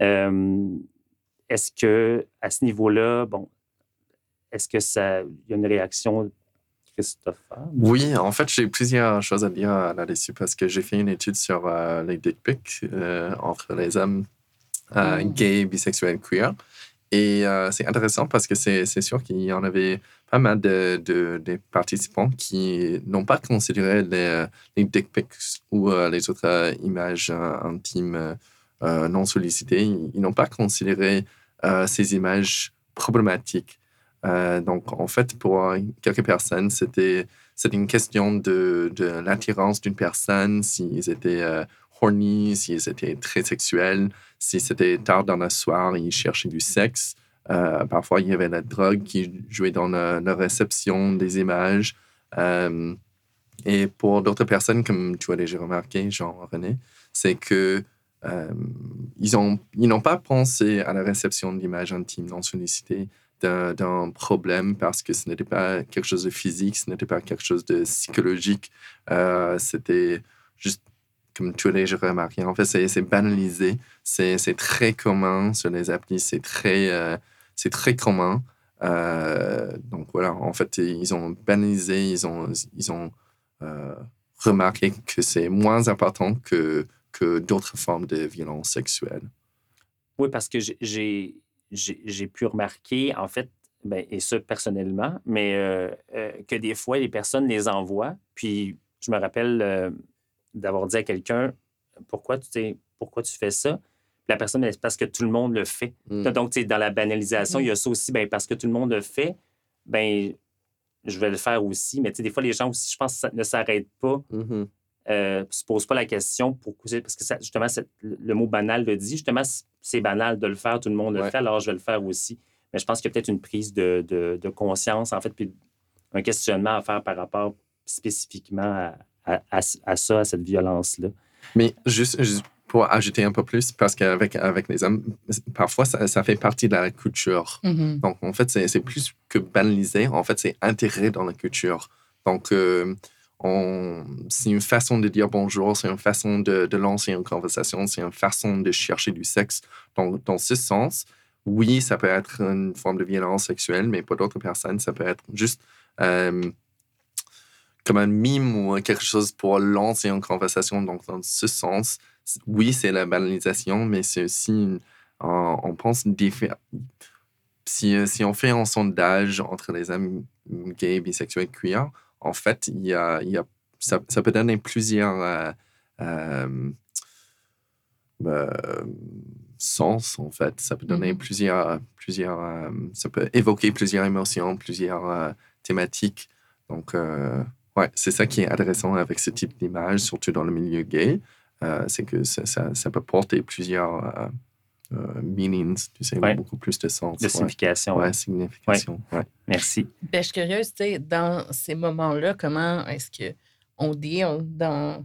Euh, est-ce que, à ce niveau-là, bon, est-ce que ça, il y a une réaction, Christopher? Oui, en fait, j'ai plusieurs choses à dire euh, là-dessus parce que j'ai fait une étude sur euh, les dick pics entre les hommes Mm. gays, bisexuels, queer. Et euh, c'est intéressant parce que c'est sûr qu'il y en avait pas mal de, participants qui n'ont pas considéré les, les pics ou euh, les autres euh, images intimes non sollicitées. Ils, n'ont pas considéré ces images problématiques donc, en fait, pour quelques personnes, c'était une question de, de l'attirance d'une personne, s'ils étaient horny, s'ils étaient très sexuels, si c'était tard dans la soirée, ils cherchaient du sexe. Euh, parfois, il y avait la drogue qui jouait dans la, réception des images. et pour d'autres personnes, comme tu as déjà remarqué, Jean-René, c'est que ils n'ont pas pensé à la réception d'images intimes non sollicitées d'un problème parce que ce n'était pas quelque chose de physique, ce n'était pas quelque chose de psychologique. Euh, c'était juste, comme tu l'as déjà remarqué, en fait, c'est banalisé. C'est très commun sur les applis, c'est très, euh, très commun. Euh, donc voilà, en fait, ils ont banalisé, ils ont, ils ont remarqué que c'est moins important que, que d'autres formes de violence sexuelle. Oui, parce que j'ai pu remarquer, en fait, ben, et ça personnellement, mais euh, euh, que des fois, les personnes les envoient. Puis, je me rappelle euh, d'avoir dit à quelqu'un pourquoi tu, pourquoi tu fais ça? la personne, c'est parce que tout le monde le fait. Mmh. Donc, dans la banalisation, il y a ça aussi, ben, parce que tout le monde le fait, ben, je vais le faire aussi. Mais des fois, les gens aussi, je pense ça ne s'arrête pas. Mmh euh, se pose pas la question pourquoi parce que ça, justement le mot banal le dit justement c'est banal de le faire tout le monde le fait alors je vais le faire aussi mais je pense qu'il y a peut-être une prise de, de, conscience en fait puis un questionnement à faire par rapport spécifiquement à, à, ça à cette violence là mais juste, pour ajouter un peu plus parce qu'avec avec les hommes parfois ça, ça, fait partie de la culture mm-hmm. donc en fait c'est plus que banaliser en fait c'est intégré dans la culture donc euh, c'est une façon de dire bonjour, c'est une façon de, lancer une conversation, c'est une façon de chercher du sexe. Donc, dans ce sens, oui, ça peut être une forme de violence sexuelle, mais pour d'autres personnes, ça peut être juste euh, comme un mime ou quelque chose pour lancer une conversation. Donc, dans ce sens, oui, c'est la banalisation, mais c'est aussi, on, pense, si, si on fait un sondage entre les hommes gays, bisexuels, queer, en fait, il y a, il y a ça, ça, peut donner plusieurs euh, euh, euh, sens, en fait. Ça peut donner mm-hmm. plusieurs, plusieurs ça peut évoquer plusieurs émotions, plusieurs thématiques. Donc, ouais, c'est ça qui est intéressant avec ce type d'image, surtout dans le milieu gay. c'est que ça, ça, ça, peut porter plusieurs euh, meanings, tu sais, beaucoup plus de sens. De signification. Ouais, signification. Ouais. Merci. Ben, je suis curieuse, tu sais, dans ces moments-là, comment est-ce qu'on deal dans,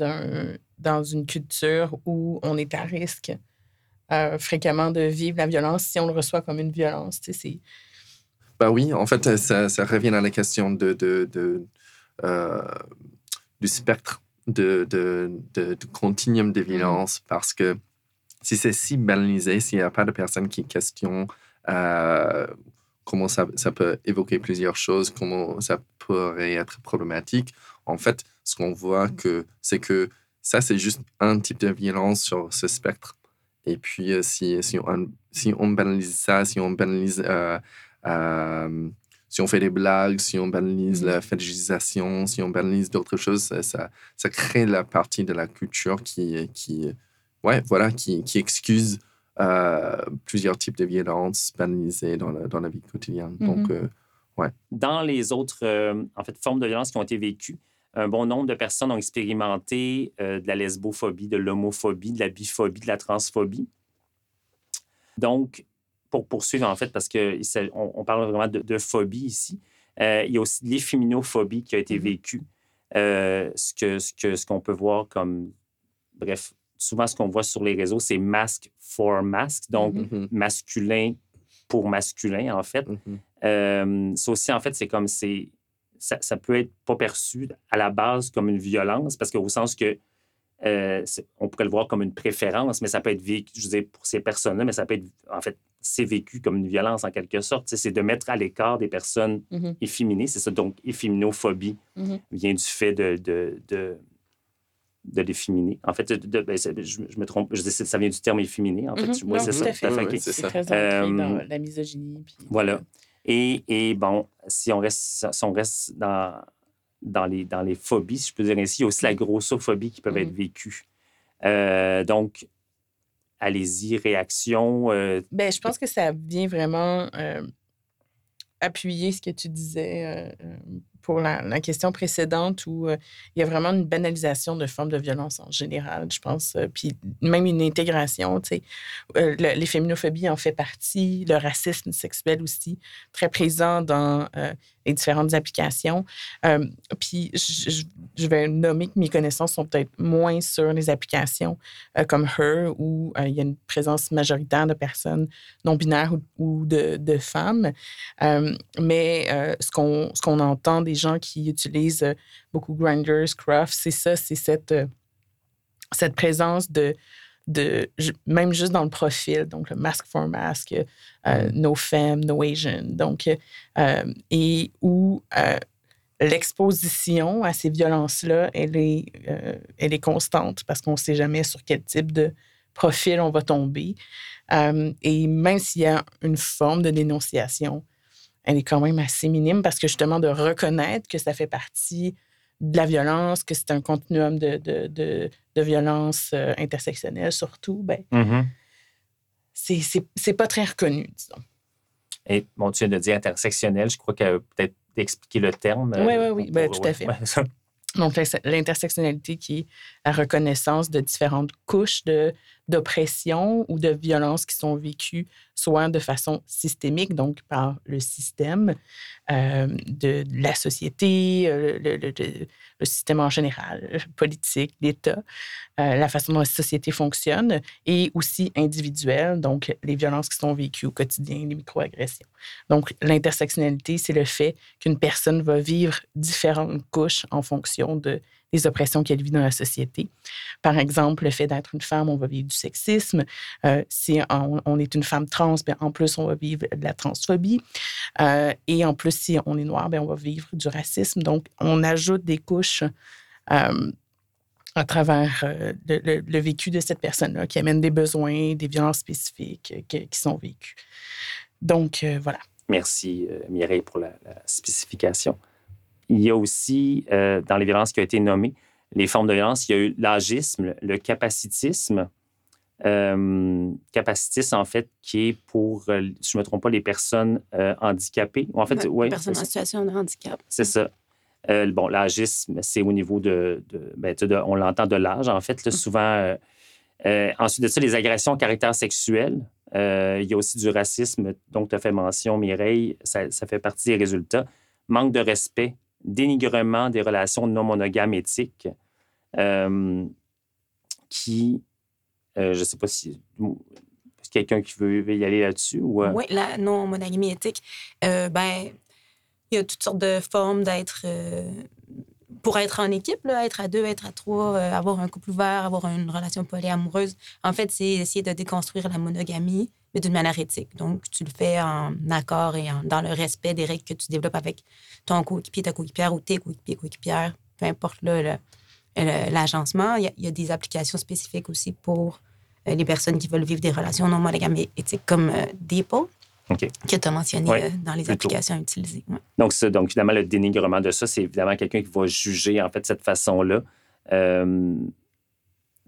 un, dans une culture où on est à risque euh, fréquemment de vivre la violence si on le reçoit comme une violence, tu sais, Ben oui, en fait, ça, ça, revient à la question de, de, de euh, du spectre de, de, de, continuum de violence parce que si c'est si banalisé, s'il n'y a pas de personne qui questionne euh, comment ça, ça, peut évoquer plusieurs choses, comment ça pourrait être problématique, en fait, ce qu'on voit, que, c'est que ça, c'est juste un type de violence sur ce spectre. Et puis, euh, si, si, on, si on banalise ça, si on banalise... Euh, si on fait des blagues, si on banalise la fétichisation, si on banalise d'autres choses, ça, ça, ça, crée la partie de la culture qui, qui, ouais, voilà, qui, qui excuse euh, plusieurs types de violences banalisées dans, dans la vie quotidienne. Donc, mm-hmm. euh, ouais. Dans les autres euh, en fait, formes de violence qui ont été vécues, un bon nombre de personnes ont expérimenté de la lesbophobie, de l'homophobie, de la biphobie, de la transphobie. Donc, pour poursuivre, en fait, parce qu'on on parle vraiment de, phobie ici, il y a aussi l'efféminophobie qui a été mm-hmm. vécue. ce qu'on ce que, ce qu'on peut voir comme, bref, souvent, ce qu'on voit sur les réseaux, c'est masque for masque, donc mm-hmm. masculin pour masculin, en fait. Mm-hmm. Euh, ça aussi, en fait, c'est comme c'est. Ça, peut être pas perçu à la base comme une violence, parce qu'au sens que euh, on pourrait le voir comme une préférence, mais ça peut être vécu, je veux pour ces personnes-là, mais ça peut être, en fait, c'est vécu comme une violence en quelque sorte. C'est de mettre à l'écart des personnes mm-hmm. efféminées. C'est ça, donc, efféminophobie vient du fait de, de de l'efféminé. En fait, ben, je, me trompe, je ça vient du terme efféminé. En fait, mm c'est ça. c'est très euh, dans la misogynie. Voilà. Et, et, bon, si on reste, si on reste dans, dans, les, dans les phobies, si je peux dire ainsi, il y a aussi la grossophobie qui peut être mm-hmm. vécue. Euh, donc, allez-y, réaction. Euh, ben, je pense que ça vient vraiment appuyer ce que tu disais euh, euh, pour la, la, question précédente où euh, il y a vraiment une banalisation de formes de violence en général, je pense, puis même une intégration, tu sais. les féminophobies en fait partie, le racisme sexuel aussi, très présent dans les différentes applications. puis je, vais nommer que mes connaissances sont peut-être moins sur les applications comme Her, où il y a une présence majoritaire de personnes non-binaires ou, ou de, femmes. Euh, mais euh, ce qu'on qu'on entend des gens qui utilisent euh, beaucoup Grindr, Scruff, c'est ça, c'est cette, cette présence de, de, même juste dans le profil, donc le masque for mask, mm. no femme, no Asian, donc, et où l'exposition à ces violences-là, elle est, elle est constante parce qu'on ne sait jamais sur quel type de profil on va tomber. et même s'il y a une forme de dénonciation, elle est quand même assez minime parce que justement de reconnaître que ça fait partie de la violence, que c'est un continuum de, de, de, de violence euh, intersectionnelle surtout, ben, mm c'est pas très reconnu, disons. Et bon, tu viens de dire intersectionnel, je crois que peut-être d'expliquer le terme. Oui, oui, oui, ben, tout à fait. Donc, l'intersectionnalité qui est la reconnaissance de différentes couches d'oppression ou de violence qui sont vécues soit de façon systémique, donc par le système euh, de, la société, euh, le, système en général, politique, l'État, euh, la façon dont la société fonctionne, et aussi individuelle, donc les violences qui sont vécues au quotidien, les microagressions. Donc, l'intersectionnalité, c'est le fait qu'une personne va vivre différentes couches en fonction de les oppressions qu'elle vit dans la société. Par exemple, le fait d'être une femme, on va vivre du sexisme. Euh, si on, est une femme trans, bien, en plus, on va vivre de la transphobie. Euh, et en plus, si on est noir, bien, on va vivre du racisme. Donc, on ajoute des couches euh, à travers le, vécu de cette personne-là qui amène des besoins, des violences spécifiques qui, sont vécues. Donc, voilà. Merci, Mireille, pour la spécification. Il y a aussi, euh, dans les violences qui ont été nommées, les formes de violence, il y a eu l'agisme, le capacitisme. Euh, capacitisme, en fait, qui est pour, euh, si je ne me trompe pas, les personnes handicapées. en fait, ouais, personnes en situation de handicap. C'est ça. bon, l'agisme, c'est au niveau de, ben, on l'entend de l'âge, en fait, là, mm. souvent. ensuite de ça, les agressions à caractère sexuel. il y a aussi du racisme, dont tu as fait mention, Mireille, ça, ça, fait partie des résultats. Manque de respect dénigrement des relations non monogames éthiques euh, qui, euh, je ne sais pas si quelqu'un qui veut, y aller là-dessus. Ou, Oui, la non-monogamie éthique, euh, ben, il y a toutes sortes de formes d'être. pour être en équipe, là, être à deux, être à trois, avoir un couple ouvert, avoir une relation polyamoureuse. En fait, c'est essayer de déconstruire la monogamie mais d'une manière éthique. Donc, tu le fais en accord et dans le respect des règles que tu développes avec ton coéquipier, ta coéquipière ou tes coéquipiers, coéquipières, peu importe l'agencement. Il, y a des applications spécifiques aussi pour euh, les personnes qui veulent vivre des relations non monogames et éthiques comme euh, Depot. que tu as mentionné euh, dans les applications utilisées. Donc, donc, finalement, le dénigrement de ça, c'est évidemment quelqu'un qui va juger, en fait, cette façon-là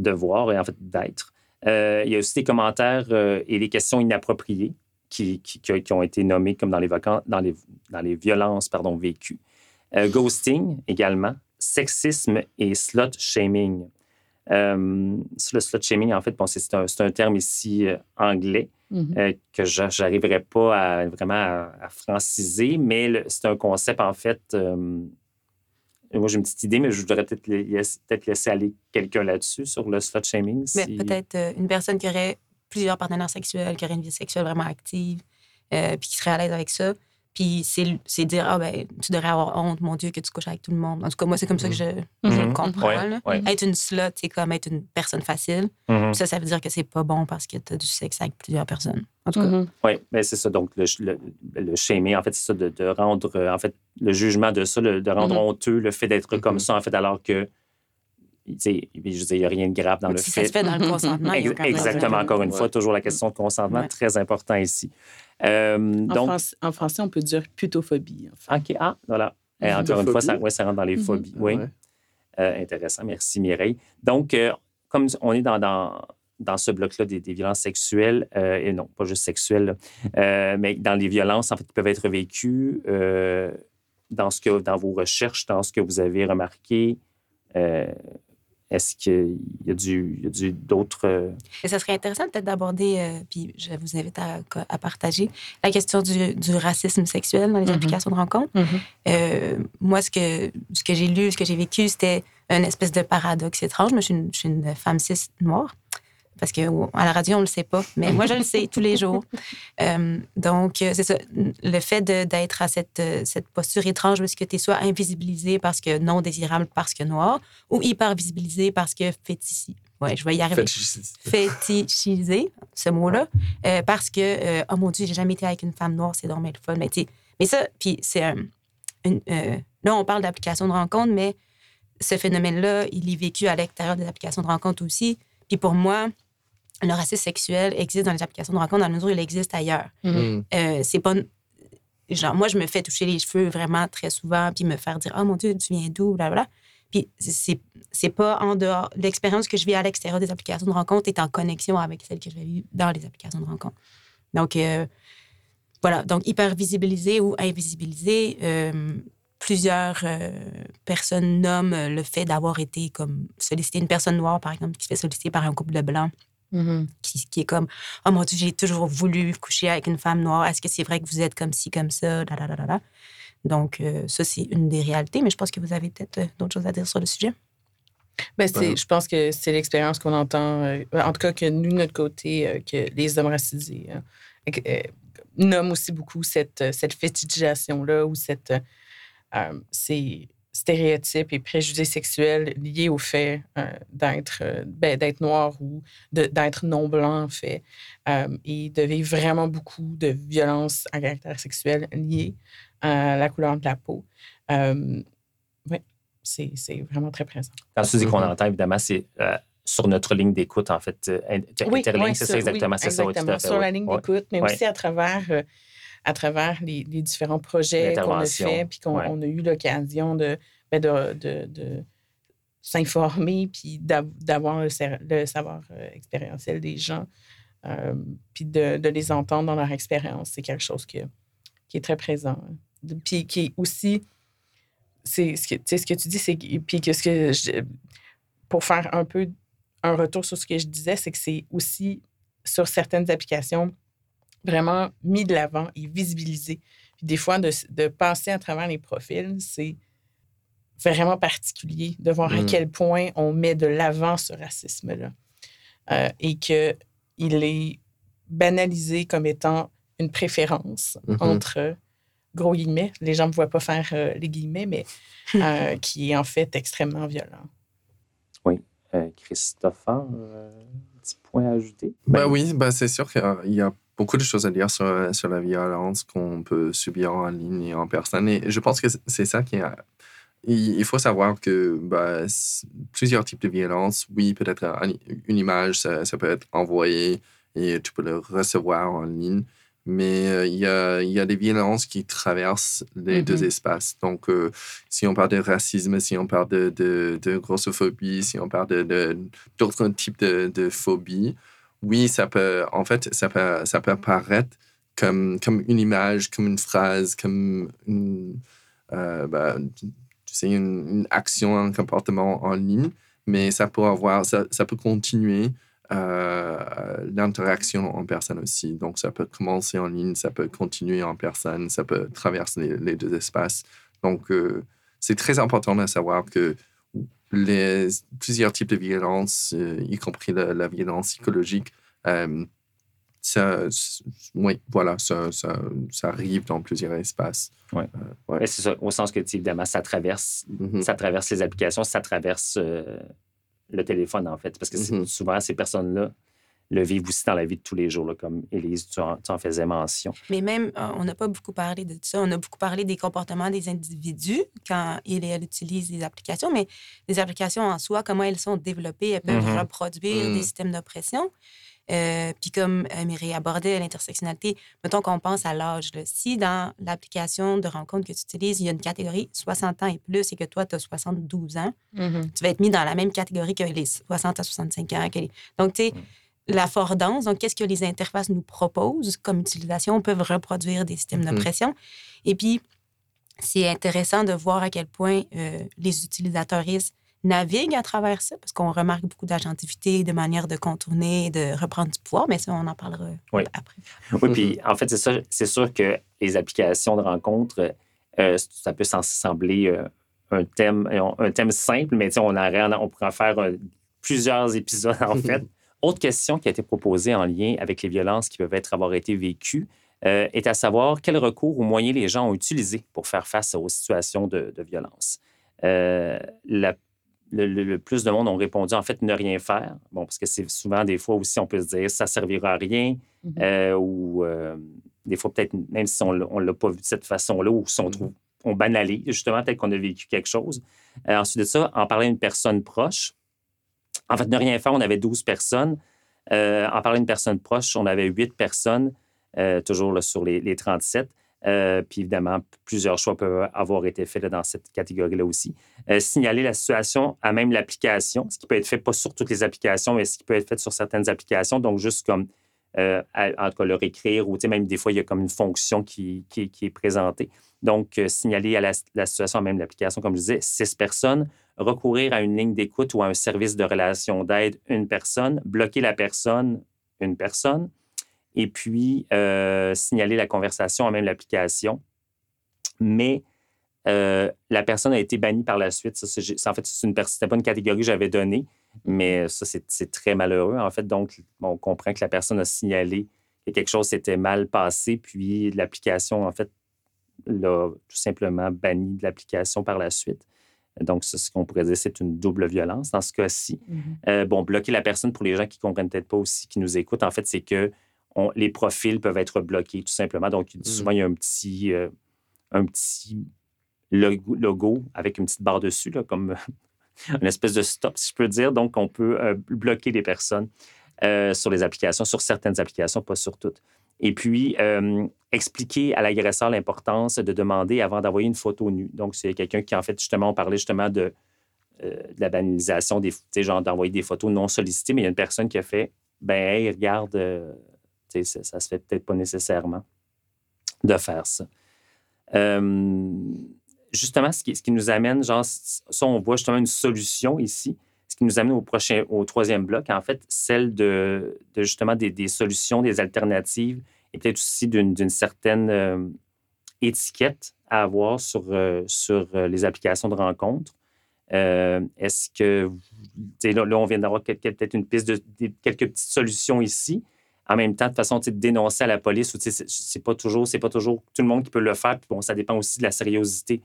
de voir et, en fait, d'être. Euh, il y a aussi des commentaires euh, et des questions inappropriées qui, qui, ont été nommées comme dans les, dans les, dans les violences pardon, vécues. Euh, ghosting également, sexisme et slut shaming. le slut shaming, en fait, bon, c'est un, un, terme ici anglais mm-hmm. que je n'arriverai pas à, vraiment à, franciser, mais c'est un concept, en fait, moi, j'ai une petite idée, mais je voudrais peut-être peut laisser aller quelqu'un là-dessus, sur le slut shaming. Peut-être euh, une personne qui aurait plusieurs partenaires sexuels, qui aurait une vie sexuelle vraiment active, euh, puis qui serait à l'aise avec ça. Puis c'est dire, ah ben, tu devrais avoir honte, mon Dieu, que tu couches avec tout le monde. En tout cas, moi, c'est comme ça que je, mm-hmm. comprends. Être une slot, c'est comme être une personne facile. Mm-hmm. Ça, ça veut dire que c'est pas bon parce que tu as du sexe avec plusieurs personnes. En tout cas. Oui, mais c'est ça. Donc, le, le, shaming, en fait, c'est ça, de, rendre, euh, en fait, le jugement de ça, de rendre honteux le fait d'être comme ça, en fait, alors que il n'y a rien de grave dans le si fait. Ça se fait dans le consentement. Exactement, encore une fois, toujours la question de consentement, très important ici. Euh, en, donc, en français, on peut dire putophobie. OK, ah, voilà. Et encore une fois, ça, ouais, ça rentre dans les mhm. phobies. Oui. Euh, intéressant, merci Mireille. Donc, euh, comme on est dans, dans, dans ce bloc-là des, violences sexuelles, euh, et non, pas juste sexuelles, euh, mais dans les violences, en fait, qui peuvent être vécues dans, ce que, dans vos recherches, dans ce que vous avez remarqué, est-ce qu'il y a du, d'autres. Euh, ça serait intéressant peut-être d'aborder, euh, puis je vous invite à, à, partager, la question du, du racisme sexuel dans les mm-hmm. applications de rencontre. Mm-hmm. Euh, moi, ce que, ce que j'ai lu, ce que j'ai vécu, c'était une espèce de paradoxe étrange. Moi, je suis une, je suis une femme cis noire parce qu'à la radio, on ne le sait pas, mais moi, je le sais tous les jours. Euh, donc, euh, c'est ça. Le fait d'être à cette, euh, cette posture étrange parce que tu es soit invisibilisé parce que non désirable parce que noir, ou hyper visibilisé parce que fétichisé. Ouais, je vais y arriver. Fétichisé, ce mot-là. parce que, oh mon Dieu, j'ai jamais été avec une femme noire, c'est dormir le fun. Mais, mais ça, puis c'est une, là, on parle d'application de rencontre, mais ce phénomène-là, il est vécu à l'extérieur des applications de rencontre aussi. Puis pour moi, le racisme sexuel existe dans les applications de rencontre dans la mesure où il existe ailleurs. Mm-hmm. Mm. Euh, c'est pas. Genre, moi, je me fais toucher les cheveux vraiment très souvent, puis me faire dire Oh mon Dieu, tu viens d'où, blablabla. Puis c'est pas en dehors. L'expérience que je vis à l'extérieur des applications de rencontre est en connexion avec celle que je vis dans les applications de rencontre. Donc, euh, voilà. Donc, hyper visibilisé ou invisibilisé. Euh, plusieurs personnes nomment le fait d'avoir été comme sollicité une personne noire, par exemple, qui se fait solliciter par un couple de blancs Mm-hmm. qui, est comme Oh mon Dieu, j'ai toujours voulu coucher avec une femme noire. Est-ce que c'est vrai que vous êtes comme ci, comme ça? Donc, euh, ça, c'est une des réalités, mais je pense que vous avez peut-être euh, d'autres choses à dire sur le sujet. Ben, je pense que c'est l'expérience qu'on entend, euh, en tout cas que nous, de notre côté, que les hommes racisés hein, nomment aussi beaucoup cette, cette fétichisation-là ou cette. c'est stéréotypes et préjugés sexuels liés au fait euh, d'être euh, ben, d'être noir ou d'être non blanc en fait euh, et de vivre vraiment beaucoup de violences à caractère sexuel liées à la couleur de la peau. oui, c'est vraiment très présent. Quand tu dis qu'on entend, évidemment, c'est sur notre ligne d'écoute, en fait. Oui, c'est ça, exactement. c'est ça, exactement. sur la ligne d'écoute, mais aussi à travers à travers les, différents projets qu'on a fait, puis qu'on a eu l'occasion de, ben, de, de, de s'informer, puis d'avoir le, savoir euh, expérientiel des gens, euh, puis de, de, les entendre dans leur expérience. C'est quelque chose qui, qui est très présent. Puis qui est aussi, c'est ce que, ce que tu dis, c'est puis que ce que pour faire un peu un retour sur ce que je disais, c'est que c'est aussi sur certaines applications vraiment mis de l'avant et visibilisé. Puis des fois, de, de, passer à travers les profils, c'est vraiment particulier de voir à mm. quel point on met de l'avant ce racisme-là euh, et qu'il est banalisé comme étant une préférence mm-hmm. entre gros guillemets, les gens ne me voient pas faire euh, les guillemets, mais euh, qui est en fait extrêmement violent. Oui. Christophe, un petit point à ajouter? Ben, oui, ben c'est sûr qu'il y a beaucoup de choses à dire sur, sur la violence qu'on peut subir en ligne et en personne. Et je pense que c'est ça qui est. Il faut savoir que bah, plusieurs types de violence, oui, peut-être une image, ça, ça, peut être envoyé et tu peux le recevoir en ligne, mais euh, il y, a, il y, a, des violences qui traversent les deux mm-hmm. espaces. Donc, euh, si on parle de racisme, si on parle de, de, de grossophobie, si on parle d'autres types de, de phobies, oui, ça peut, en fait, ça peut, ça peut apparaître comme, comme une image, comme une phrase, comme une, euh, bah, tu sais, une, action, un comportement en ligne, mais ça peut avoir, ça, ça peut continuer euh, l'interaction en personne aussi. Donc, ça peut commencer en ligne, ça peut continuer en personne, ça peut traverser les, deux espaces. Donc, euh, c'est très important de savoir que les, plusieurs types de violences, euh, y compris la, violence psychologique, euh, ça, oui, voilà, ça, ça, ça, arrive dans plusieurs espaces. Oui, euh, ouais. c'est ça, au sens que, évidemment, ça traverse, mm-hmm. ça traverse les applications, ça traverse le téléphone, en fait. Parce que mm-hmm. souvent, ces personnes-là le vivre aussi dans la vie de tous les jours, là, comme Élise, tu en, faisais mention. Mais même, euh, on n'a pas beaucoup parlé de ça. On a beaucoup parlé des comportements des individus quand ils et elles utilisent les applications, mais les applications en soi, comment elles sont développées, elles peuvent mm-hmm. reproduire des mm. systèmes d'oppression. Euh, puis comme euh, Mireille abordait l'intersectionnalité, mettons qu'on pense à l'âge. Si dans l'application de rencontre que tu utilises, il y a une catégorie 60 ans et plus et que toi, tu as 72 ans, mm-hmm. tu vas être mis dans la même catégorie que les 60 à 65 ans. Donc, tu sais, mm l'affordance, donc qu'est-ce que les interfaces nous proposent comme utilisation, peuvent reproduire des systèmes Mhm. d'oppression. Et puis, c'est intéressant de voir à quel point euh, les utilisateuristes naviguent à travers ça, parce qu'on remarque beaucoup d'agentivité, de manières de contourner, de reprendre du pouvoir, mais ça, on en parlera Oui. après. Oui, puis en fait, c'est ça. C'est sûr que les applications de rencontres, euh, ça peut sembler euh, un thème, un thème simple, mais on, aurait- on pourrait en faire plusieurs épisodes, en fait. Autre question qui a été proposée en lien avec les violences qui peuvent être avoir été vécues euh, est à savoir quels recours ou moyens les gens ont utilisés pour faire face aux situations de, de violence. Euh, la- le, plus de monde ont répondu en fait ne rien faire. Bon, parce que c'est souvent des fois aussi on peut se dire ça servira à rien Mhm. euh, ou des fois peut-être même si on ne l'a pas vu de cette façon-là ou si on Mhm. trouve on banalise justement peut-être qu'on a vécu quelque chose. Ensuite de ça, en parler à une personne proche. En fait, ne rien faire, on avait 12 personnes. Euh, en parler à une personne proche, on avait 8 personnes, euh, toujours sur les, les 37. Euh, puis évidemment, plusieurs choix peuvent avoir été faits dans cette catégorie-là aussi. Signaler la situation à même l'application, ce qui peut être fait pas sur toutes les applications, mais ce qui peut être fait sur certaines applications. Donc, juste comme, en tout cas, leur écrire ou même des fois, il y a comme une fonction qui, est présentée. Donc, signaler à la, la situation à même l'application, comme je disais, six personnes, recourir à une ligne d'écoute ou à un service de relation d'aide, une personne, bloquer la personne, une personne, et puis euh, signaler la conversation à même l'application. Mais euh, la personne a été bannie par la suite. Ça, en fait, c'est une c'était pas une catégorie que j'avais donnée, mais ça, c'est c'est très malheureux. En fait, donc, on comprend que la personne a signalé que quelque chose s'était mal passé, puis l'application, en fait, l'a tout simplement banni de l'application par la suite. Donc, c'est ce qu'on pourrait dire, c'est une double violence dans ce cas-ci. Mhm. Euh, bon, bloquer la personne pour les gens qui ne comprennent peut-être pas aussi, qui nous écoutent, en fait, c'est que on- les profils peuvent être bloqués tout simplement. Donc, souvent, il y a un petit, euh, un petit logo, avec une petite barre dessus, là, comme une espèce de stop, si je peux dire. Donc, on peut euh, bloquer les personnes sur les applications, sur certaines applications, pas sur toutes. Et puis, euh, expliquer à l'agresseur l'importance de demander avant d'envoyer une photo nue. Donc, c'est quelqu'un qui, en fait, justement, on parlait justement de, euh, la banalisation, des, genre d'envoyer des photos non sollicitées, mais il y a une personne qui a fait ben, hey, regarde, euh, ça, ça se fait peut-être pas nécessairement de faire ça. Justement, ce qui, ce qui nous amène, genre, ça, on voit justement une solution ici. Qui nous amène au prochain, au troisième bloc, en fait, celle de, justement des, solutions, des alternatives et peut-être aussi d'une certaine euh, étiquette à avoir sur, euh, sur euh, les applications de rencontres. Euh, Est-ce que, là, on vient d'avoir peut-être une piste de quelques petites solutions ici. En même temps, de façon de dénoncer à la police, c'est pas toujours, c'est pas toujours tout le monde qui peut le faire. Puis bon, ça dépend aussi de la sériosité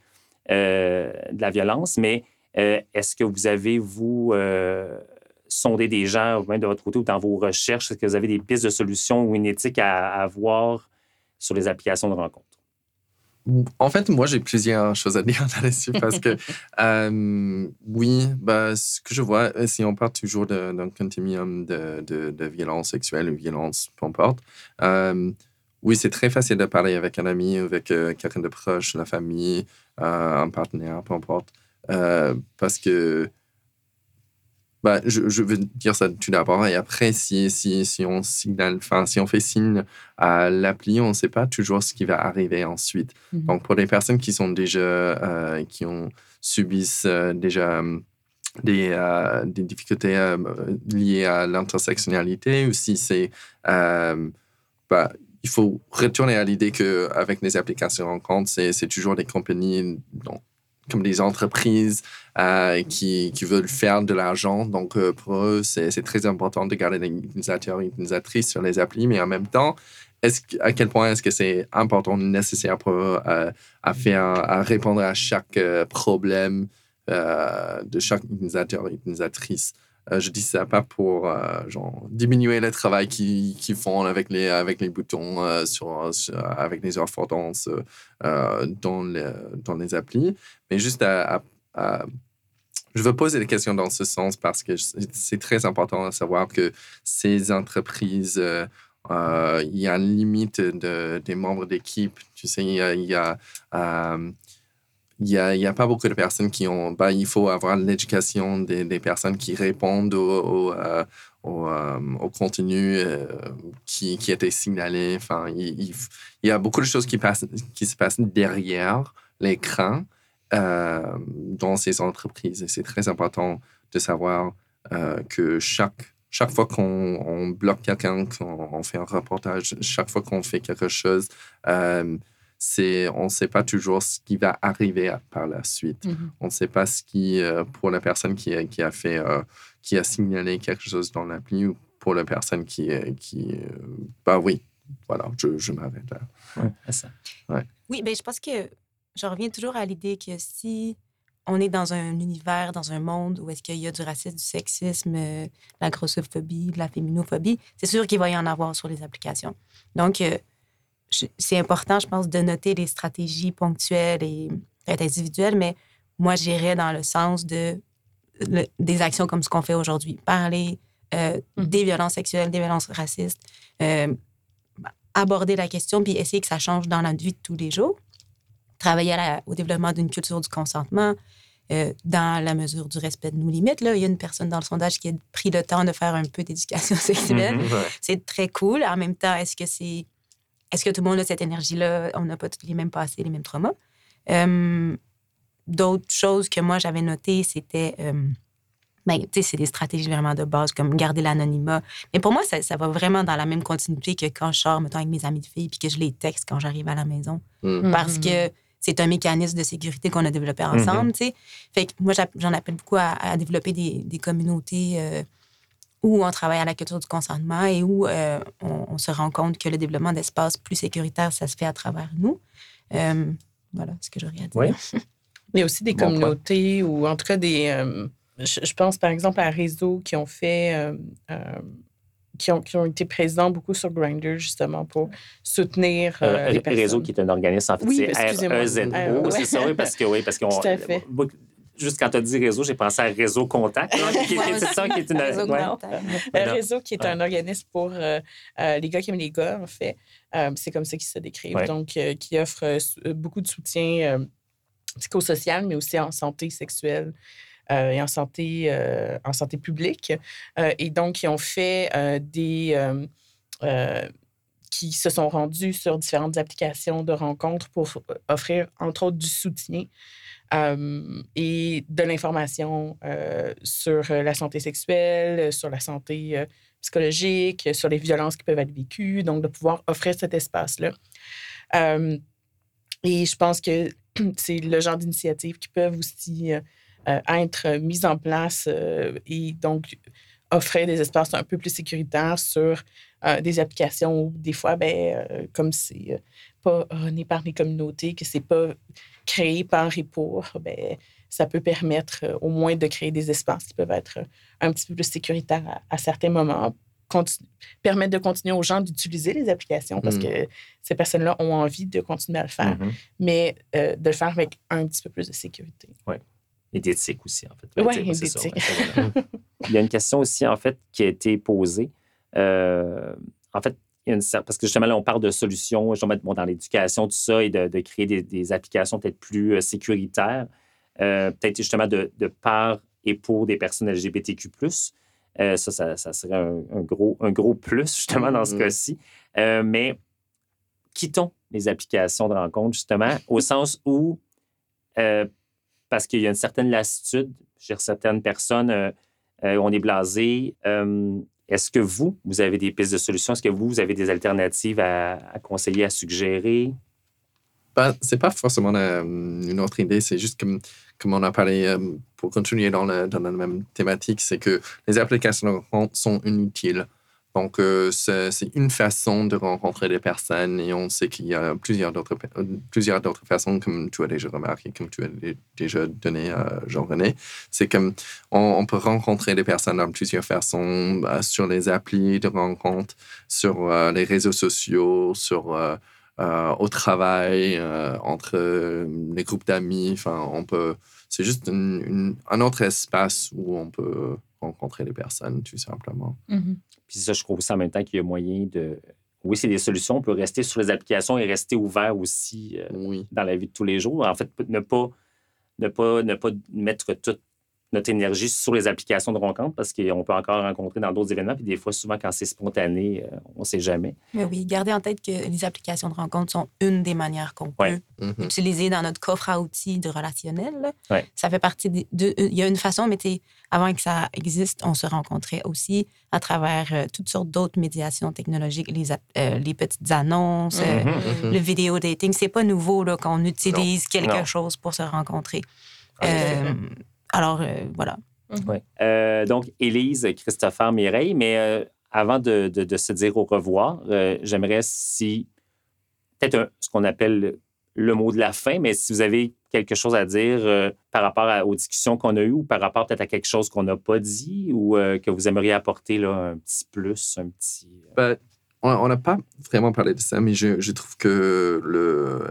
de la violence. Mais euh, est-ce que vous avez vous euh, sondé des gens, ou même de votre côté, ou dans vos recherches, est-ce que vous avez des pistes de solutions ou une éthique à, à avoir sur les applications de rencontres? En fait, moi, j'ai plusieurs choses à dire là-dessus parce que, euh, oui, bah, ce que je vois, si on parle toujours d'un continuum de, de, de violence sexuelle ou violence, peu importe, euh, oui, c'est très facile de parler avec un ami, avec euh, quelqu'un de proche, la famille, un partenaire, peu importe, euh, parce que bah, je, je veux dire ça tout d'abord. Et après, si, si, si on signale, enfin, si on fait signe à l'appli, on ne sait pas toujours ce qui va arriver ensuite. Mhm. Donc, pour les personnes qui sont déjà, euh, qui ont subissent euh, déjà euh, des, euh, des difficultés liées à l'intersectionnalité, ou si c'est, bah, il faut retourner à l'idée qu'avec les applications en compte, c'est c'est toujours des compagnies, donc, comme des entreprises euh, qui, qui veulent faire de l'argent. Donc, euh, pour eux, c'est très important de garder les utilisateurs et utilisatrices sur les applis, mais en même temps, est-ce que- à quel point est-ce que c'est important, nécessaire pour eux euh, à, faire, à répondre à chaque problème de chaque utilisateur et utilisatrice? Euh, je dis ça pas pour euh, diminuer le travail qu'ils font avec les, boutons, avec les affordances euh, euh, dans, les, dans les applis, mais juste à, je veux poser des questions dans ce sens parce que c'est très important de savoir que ces entreprises, il y a une limite de, des membres d'équipe. Tu sais, il y a, il n'y a, y a, pas beaucoup de personnes qui ont. Ben, il faut avoir l'éducation des, personnes qui répondent au, au, euh, euh, contenu euh, qui, qui était signalé. Enfin, il, il, y a beaucoup de choses qui, passent, qui se passent derrière l'écran dans ces entreprises. Et c'est très important de savoir que chaque chaque fois qu'on bloque quelqu'un, qu'on fait un reportage, chaque fois qu'on fait quelque chose, c'est on ne sait pas toujours ce qui va arriver par la suite. Mm-hmm. On ne sait pas ce qui, euh, pour la personne qui, qui a fait, euh, qui a signalé quelque chose dans l'appli ou pour la personne qui, qui bah oui, voilà, je, je m'arrête là. Ouais, ça. Ouais. Oui, ben je pense que je reviens toujours à l'idée que si on est dans un univers, dans un monde où est-ce qu'il y a du racisme, du sexisme, de la grossophobie, de la féminophobie, c'est sûr qu'il va y en avoir sur les applications. Donc, euh, c'est important, je pense, de noter les stratégies ponctuelles et individuelles, mais moi, j'irais dans le sens de des actions comme ce qu'on fait aujourd'hui. Parler euh, mmh. des violences sexuelles, des violences racistes, euh, aborder la question, puis essayer que ça change dans la vie de tous les jours travailler au développement d'une culture du consentement euh, dans la mesure du respect de nos limites. Là, il y a une personne dans le sondage qui a pris le temps de faire un peu d'éducation sexuelle. Mhm, c'est très cool. En même temps, est-ce que c'est est-ce que tout le monde a cette énergie-là? On n'a pas tous les mêmes passés, les mêmes traumas. Euh, d'autres choses que moi, j'avais notées, c'était... Euh, ben, c'est des stratégies vraiment de base, comme garder l'anonymat. Mais pour moi, ça, ça, va vraiment dans la même continuité que quand je sors, mettons, avec mes amis de filles, puis que je les texte quand j'arrive à la maison. Mhm. Parce que c'est un mécanisme de sécurité qu'on a développé mhm. ensemble, tu sais. Fait que moi, j'en appelle beaucoup à, développer des, des communautés euh, où on travaille à la culture du consentement et où euh, on, se rend compte que le développement d'espaces plus sécuritaires, ça se fait à travers nous. Euh, voilà ce que j'aurais à dire. Oui. Il y a aussi des communautés ou en tout cas des... Je, pense par exemple à Réseau qui ont fait qui ont, qui ont, été présents beaucoup sur Grindr, justement, pour soutenir euh, euh, les personnes. Réseau, qui est un organisme, en fait, oui, c'est REZO, c'est ça, oui, parce que, oui, parce qu'on... Juste quand tu as dit réseau, j'ai pensé à Réseau Contact. c'est ça qui est une. Réseau, ouais. Euh, réseau qui est un organisme pour les gars qui aiment les gars, en fait. c'est comme ça qu'ils se décrivent. Donc, qui offre beaucoup de soutien psychosocial, mais aussi en santé sexuelle. Euh, et en santé, euh, en santé publique. Euh, et donc, ils ont fait des qui se sont rendus sur différentes applications de rencontres pour offrir, entre autres, du soutien et de l'information sur la santé sexuelle, sur la santé psychologique, sur les violences qui peuvent être vécues, donc de pouvoir offrir cet espace-là. et je pense que c'est le genre d'initiatives qui peuvent aussi euh, être mise en place euh, et donc offrir des espaces un peu plus sécuritaires sur euh, des applications où des fois, ben, comme c'est pas rené par les communautés, que c'est pas créé par et pour, ben, ça peut permettre au moins de créer des espaces qui peuvent être un petit peu plus sécuritaires à, certains moments, permettre de continuer aux gens d'utiliser les applications parce mmh. que ces personnes-là ont envie de continuer à le faire, mmh mais de le faire avec un petit peu plus de sécurité. Oui et d'éthique aussi, en fait. Oui, d'éthique. il y a une question aussi, en fait, qui a été posée. Euh, en fait, il y a une, parce que justement, là, on parle de solutions bon, dans l'éducation, tout ça, et de, créer des, applications peut-être plus euh, sécuritaires, euh, peut-être justement de, de, par et pour des personnes LGBTQ. ça, ça, ça, serait un, gros, un gros plus, justement, dans ce mm-hmm. cas-ci. mais quittons les applications de rencontre, justement, au sens où parce qu'il y a une certaine lassitude chez certaines personnes. Euh, euh, on est blasé. Est-ce que vous, vous avez des pistes de solutions? Est-ce que vous, vous avez des alternatives à, conseiller, à suggérer? Ben, c'est pas forcément une autre idée, c'est juste comme, comme on a parlé, pour continuer dans, dans la même thématique, c'est que les applications sont inutiles. Donc, euh, c'est une façon de rencontrer des personnes et on sait qu'il y a plusieurs d'autres plusieurs d'autres façons, comme tu as déjà remarqué, comme tu as déjà donné à Jean-René. C'est comme on, peut rencontrer des personnes dans plusieurs façons, bah, sur les applis de rencontre, sur euh, les réseaux sociaux, sur euh, au travail, entre les groupes d'amis. Enfin, on peut. C'est juste un autre espace où on peut rencontrer des personnes, tout simplement. Mm-hmm. Puis ça, je trouve aussi en même temps qu'il y a moyen de. Oui, c'est des solutions. On peut rester sur les applications et rester ouvert aussi euh, dans la vie de tous les jours. En fait, ne pas ne pas, ne pas mettre toute notre énergie sur les applications de rencontre parce qu'on peut encore rencontrer dans d'autres événements. Puis des fois, souvent, quand c'est spontané, euh, on ne sait jamais. Mais oui, gardez en tête que les applications de rencontre sont une des manières qu'on peut Mhm. utiliser dans notre coffre à outils de relationnel. Ouais. Ça fait partie de, de- Il y a une façon, mais avant que ça existe, on se rencontrait aussi à travers euh, toutes sortes d'autres médiations technologiques, les, euh, petites annonces, euh, Mhm. Mhm. le vidéo dating. C'est pas nouveau là, qu'on utilise quelque Non. chose pour se rencontrer. Euh, alors, euh, voilà. Ouais. Euh, donc, Élise, Christopher, Mireille, mais euh, avant de, de- de se dire au revoir, euh, j'aimerais si peut-être un- ce qu'on appelle le mot de la fin, mais si vous avez quelque chose à dire euh, par rapport à- aux discussions qu'on a eues ou par rapport peut-être à quelque chose qu'on n'a pas dit ou euh, que vous aimeriez apporter là, un petit plus, un petit... Ben, on on n'a pas vraiment parlé de ça, mais je, je trouve que le,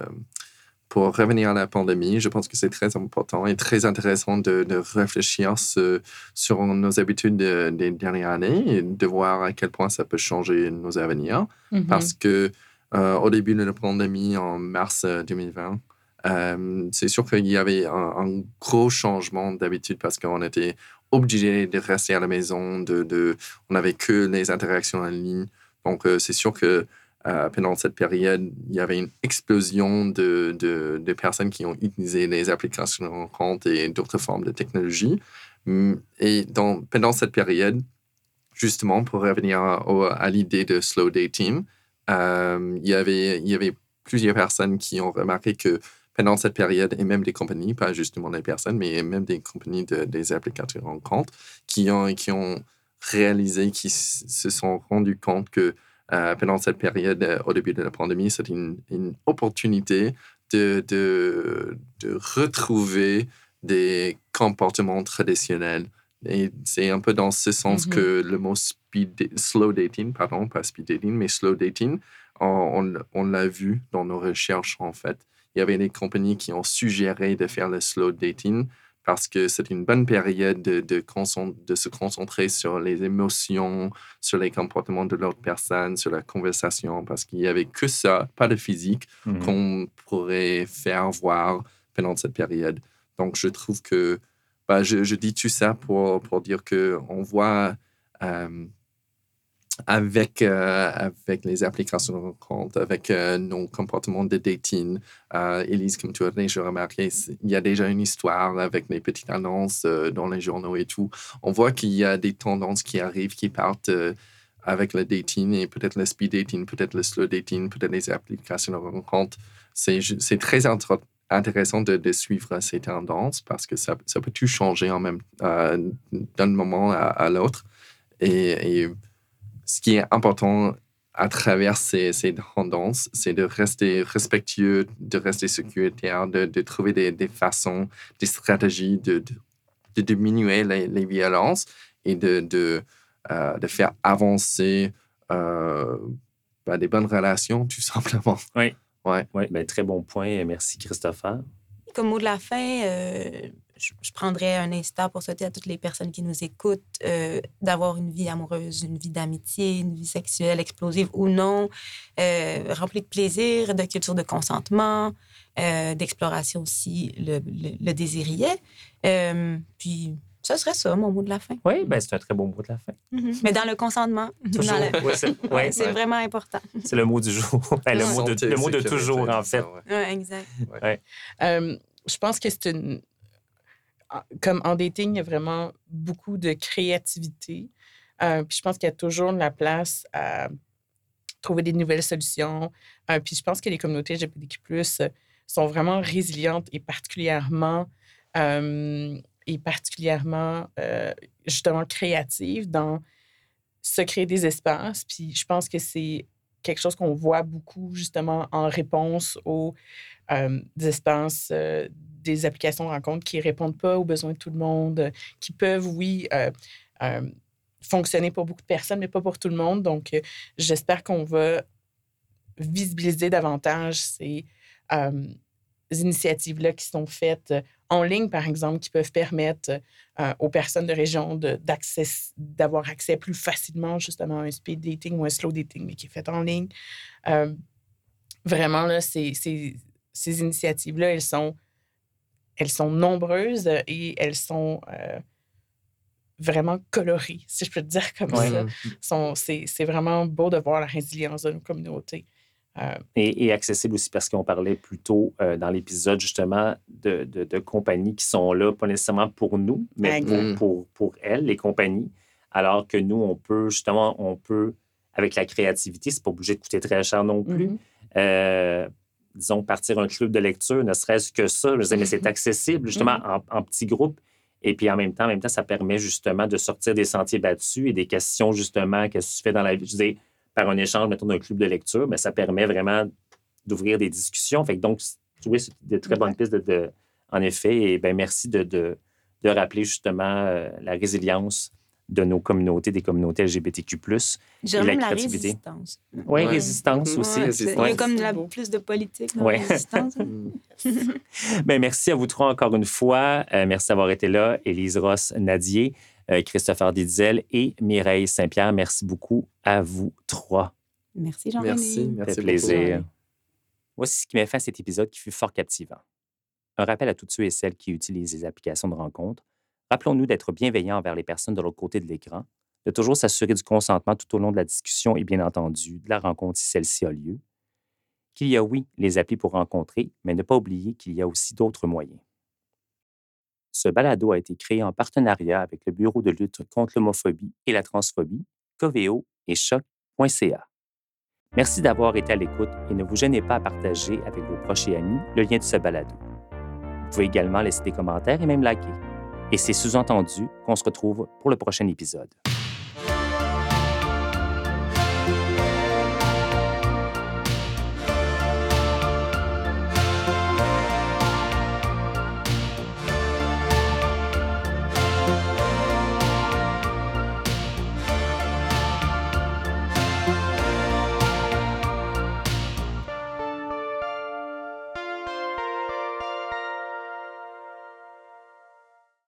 pour revenir à la pandémie, je pense que c'est très important et très intéressant de, de réfléchir ce- sur nos habitudes de- des dernières années et de voir à quel point ça peut changer nos avenirs. Mhm. Parce que euh, au début de la pandémie, en mars euh, 2020, euh, c'est sûr qu'il y avait un, un gros changement d'habitude parce qu'on était obligé de rester à la maison, de, de, on n'avait que les interactions en ligne. Donc, euh, c'est sûr que euh, pendant cette période, il y avait une explosion de, de, personnes qui ont utilisé les applications rencontre et d'autres formes de technologie. Hum, Et pendant cette période, justement, pour revenir à l'idée de slow dating, euh, il, y avait, il y avait plusieurs personnes qui ont remarqué que pendant cette période, et même des compagnies, pas justement des personnes, mais même des compagnies de- des applications de rencontre, qui ont, qui ont réalisé, qui se sont rendus compte que pendant cette période, euh, au début de la pandémie, c'était une, une opportunité de, de, de retrouver des comportements traditionnels. Et c'est un peu dans ce sens Mhm. que le mot speed, slow dating, pardon, pas speed dating, mais slow dating, on l'a vu dans nos recherches, en fait. Il y avait des compagnies qui ont suggéré de faire le slow dating parce que c'est une bonne période de, de, concent- de se concentrer sur les émotions, sur les comportements de l'autre personne, sur la conversation, parce qu'il n'y avait que ça, pas de physique, Mhm. qu'on pourrait faire voir pendant cette période. Donc, je trouve que bah, je, je dis tout ça pour, pour dire qu'on voit euh, avec, euh, avec les applications de rencontre, avec euh, nos comportements de dating. Euh, Élise, comme tu as déjà remarqué, il y a déjà une histoire avec les petites annonces euh, dans les journaux et tout. On voit qu'il y a des tendances qui arrivent, qui partent avec le dating et peut-être le speed dating, peut-être le slow dating, peut-être les applications de rencontre. C'est très intéressant de, suivre ces tendances parce que ça, ça peut tout changer en même d'un moment à, l'autre. Et ce qui est important à travers ces, ces tendances, c'est de rester respectueux, de rester sécuritaire, de, de trouver des, des façons, des stratégies de, de, de diminuer les, les violences et de, de, euh, de faire avancer euh, ben, des bonnes relations, tout simplement. Oui. Ouais. Oui, ben, très bon point. Merci, Christopher. Comme mot de la fin, euh, je, je prendrais un instant pour souhaiter à toutes les personnes qui nous écoutent euh, d'avoir une vie amoureuse, une vie d'amitié, une vie sexuelle explosive ou non, euh, remplie de plaisir, de culture de consentement, euh, d'exploration aussi le, le, le désirier. Euh, puis, ce serait ça, mon mot de la fin. Oui, ben, c'est un très bon mot de la fin. Mais dans le consentement, Toujours. dans le- Ouais, c'est Ouais, ouais, vraiment important. c'est le mot du jour. Ben, le, Ouais. mot de, Santé, le mot de sécurité, toujours, en fait. Ouais, exact. Euh, je pense que c'est une. Comme en dating, il y a vraiment beaucoup de créativité. Euh, puis je pense qu'il y a toujours de la place à trouver des nouvelles solutions. Euh, puis je pense que les communautés LGBTQ+, euh, sont vraiment résilientes et particulièrement, et particulièrement justement créatives dans se créer des espaces. Puis je pense que c'est quelque chose qu'on voit beaucoup justement en réponse aux espaces, des applications de rencontres qui répondent pas aux besoins de tout le monde, euh, qui peuvent, oui, euh, euh, fonctionner pour beaucoup de personnes, mais pas pour tout le monde. Donc, j'espère qu'on va visibiliser davantage ces initiatives-là qui sont faites en ligne, par exemple, qui peuvent permettre aux personnes de région d'avoir accès plus facilement justement à un speed dating ou un slow dating, mais qui est fait en ligne. Vraiment, là, c'est, c'est- ces initiatives-là, elles sont elles sont nombreuses et elles sont euh, vraiment colorées, si je peux te dire comme Ouais. ça. Sont- C'est c'est vraiment beau de voir la résilience de nos communautés. Euh, Et, et accessible aussi parce qu'on parlait plus tôt euh, dans l'épisode justement de, de- de compagnies qui sont là, pas nécessairement pour nous, mais pour, Exact. pour, pour elles, les compagnies. Alors que nous, on peut justement, on peut, avec la créativité, c'est pas obligé de coûter très cher non plus. mhm. Euh, disons, partir un club de lecture, ne serait-ce que ça, je dire, mais c'est accessible justement en, en petits groupes. Et puis en même temps, en même temps, ça permet justement de sortir des sentiers battus et des questions justement, qu'est-ce que tu fais dans la vie? Je dire, par un échange, mettons, d'un club de lecture, mais ça permet vraiment d'ouvrir des discussions. Fait que donc, oui, c'est des très bonnes pistes de, de- en effet. Et ben merci de, de, de rappeler justement euh, la résilience de nos communautés, des communautés LGBTQ+. Et la la créativité. résistance. Oui, Ouais. résistance aussi. Ouais, résistance. c'est- Il y Ouais. a comme la- plus de politique dans Ouais. la résistance. Ben, merci à vous trois encore une fois. Euh, merci d'avoir été là. Élise Ross Nadier, euh, Christopher Didizel et Mireille Saint-Pierre. Merci beaucoup à vous trois. Merci, Jean-René. Merci, merci beaucoup. plaisir. Voici ce qui m'a fait à cet épisode qui fut fort captivant. Un rappel à tous ceux et celles qui utilisent les applications de rencontre. Rappelons-nous d'être bienveillants envers les personnes de l'autre côté de l'écran, de toujours s'assurer du consentement tout au long de la discussion et bien entendu de la rencontre si celle-ci a lieu. Qu'il y a, oui, les applis pour rencontrer, mais ne pas oublier qu'il y a aussi d'autres moyens. Ce balado a été créé en partenariat avec le Bureau de lutte contre l'homophobie et la transphobie, Coveo et Choc.ca. Merci d'avoir été à l'écoute et ne vous gênez pas à partager avec vos proches et amis le lien de ce balado. Vous pouvez également laisser des commentaires et même liker. Et c'est sous-entendu qu'on se retrouve pour le prochain épisode.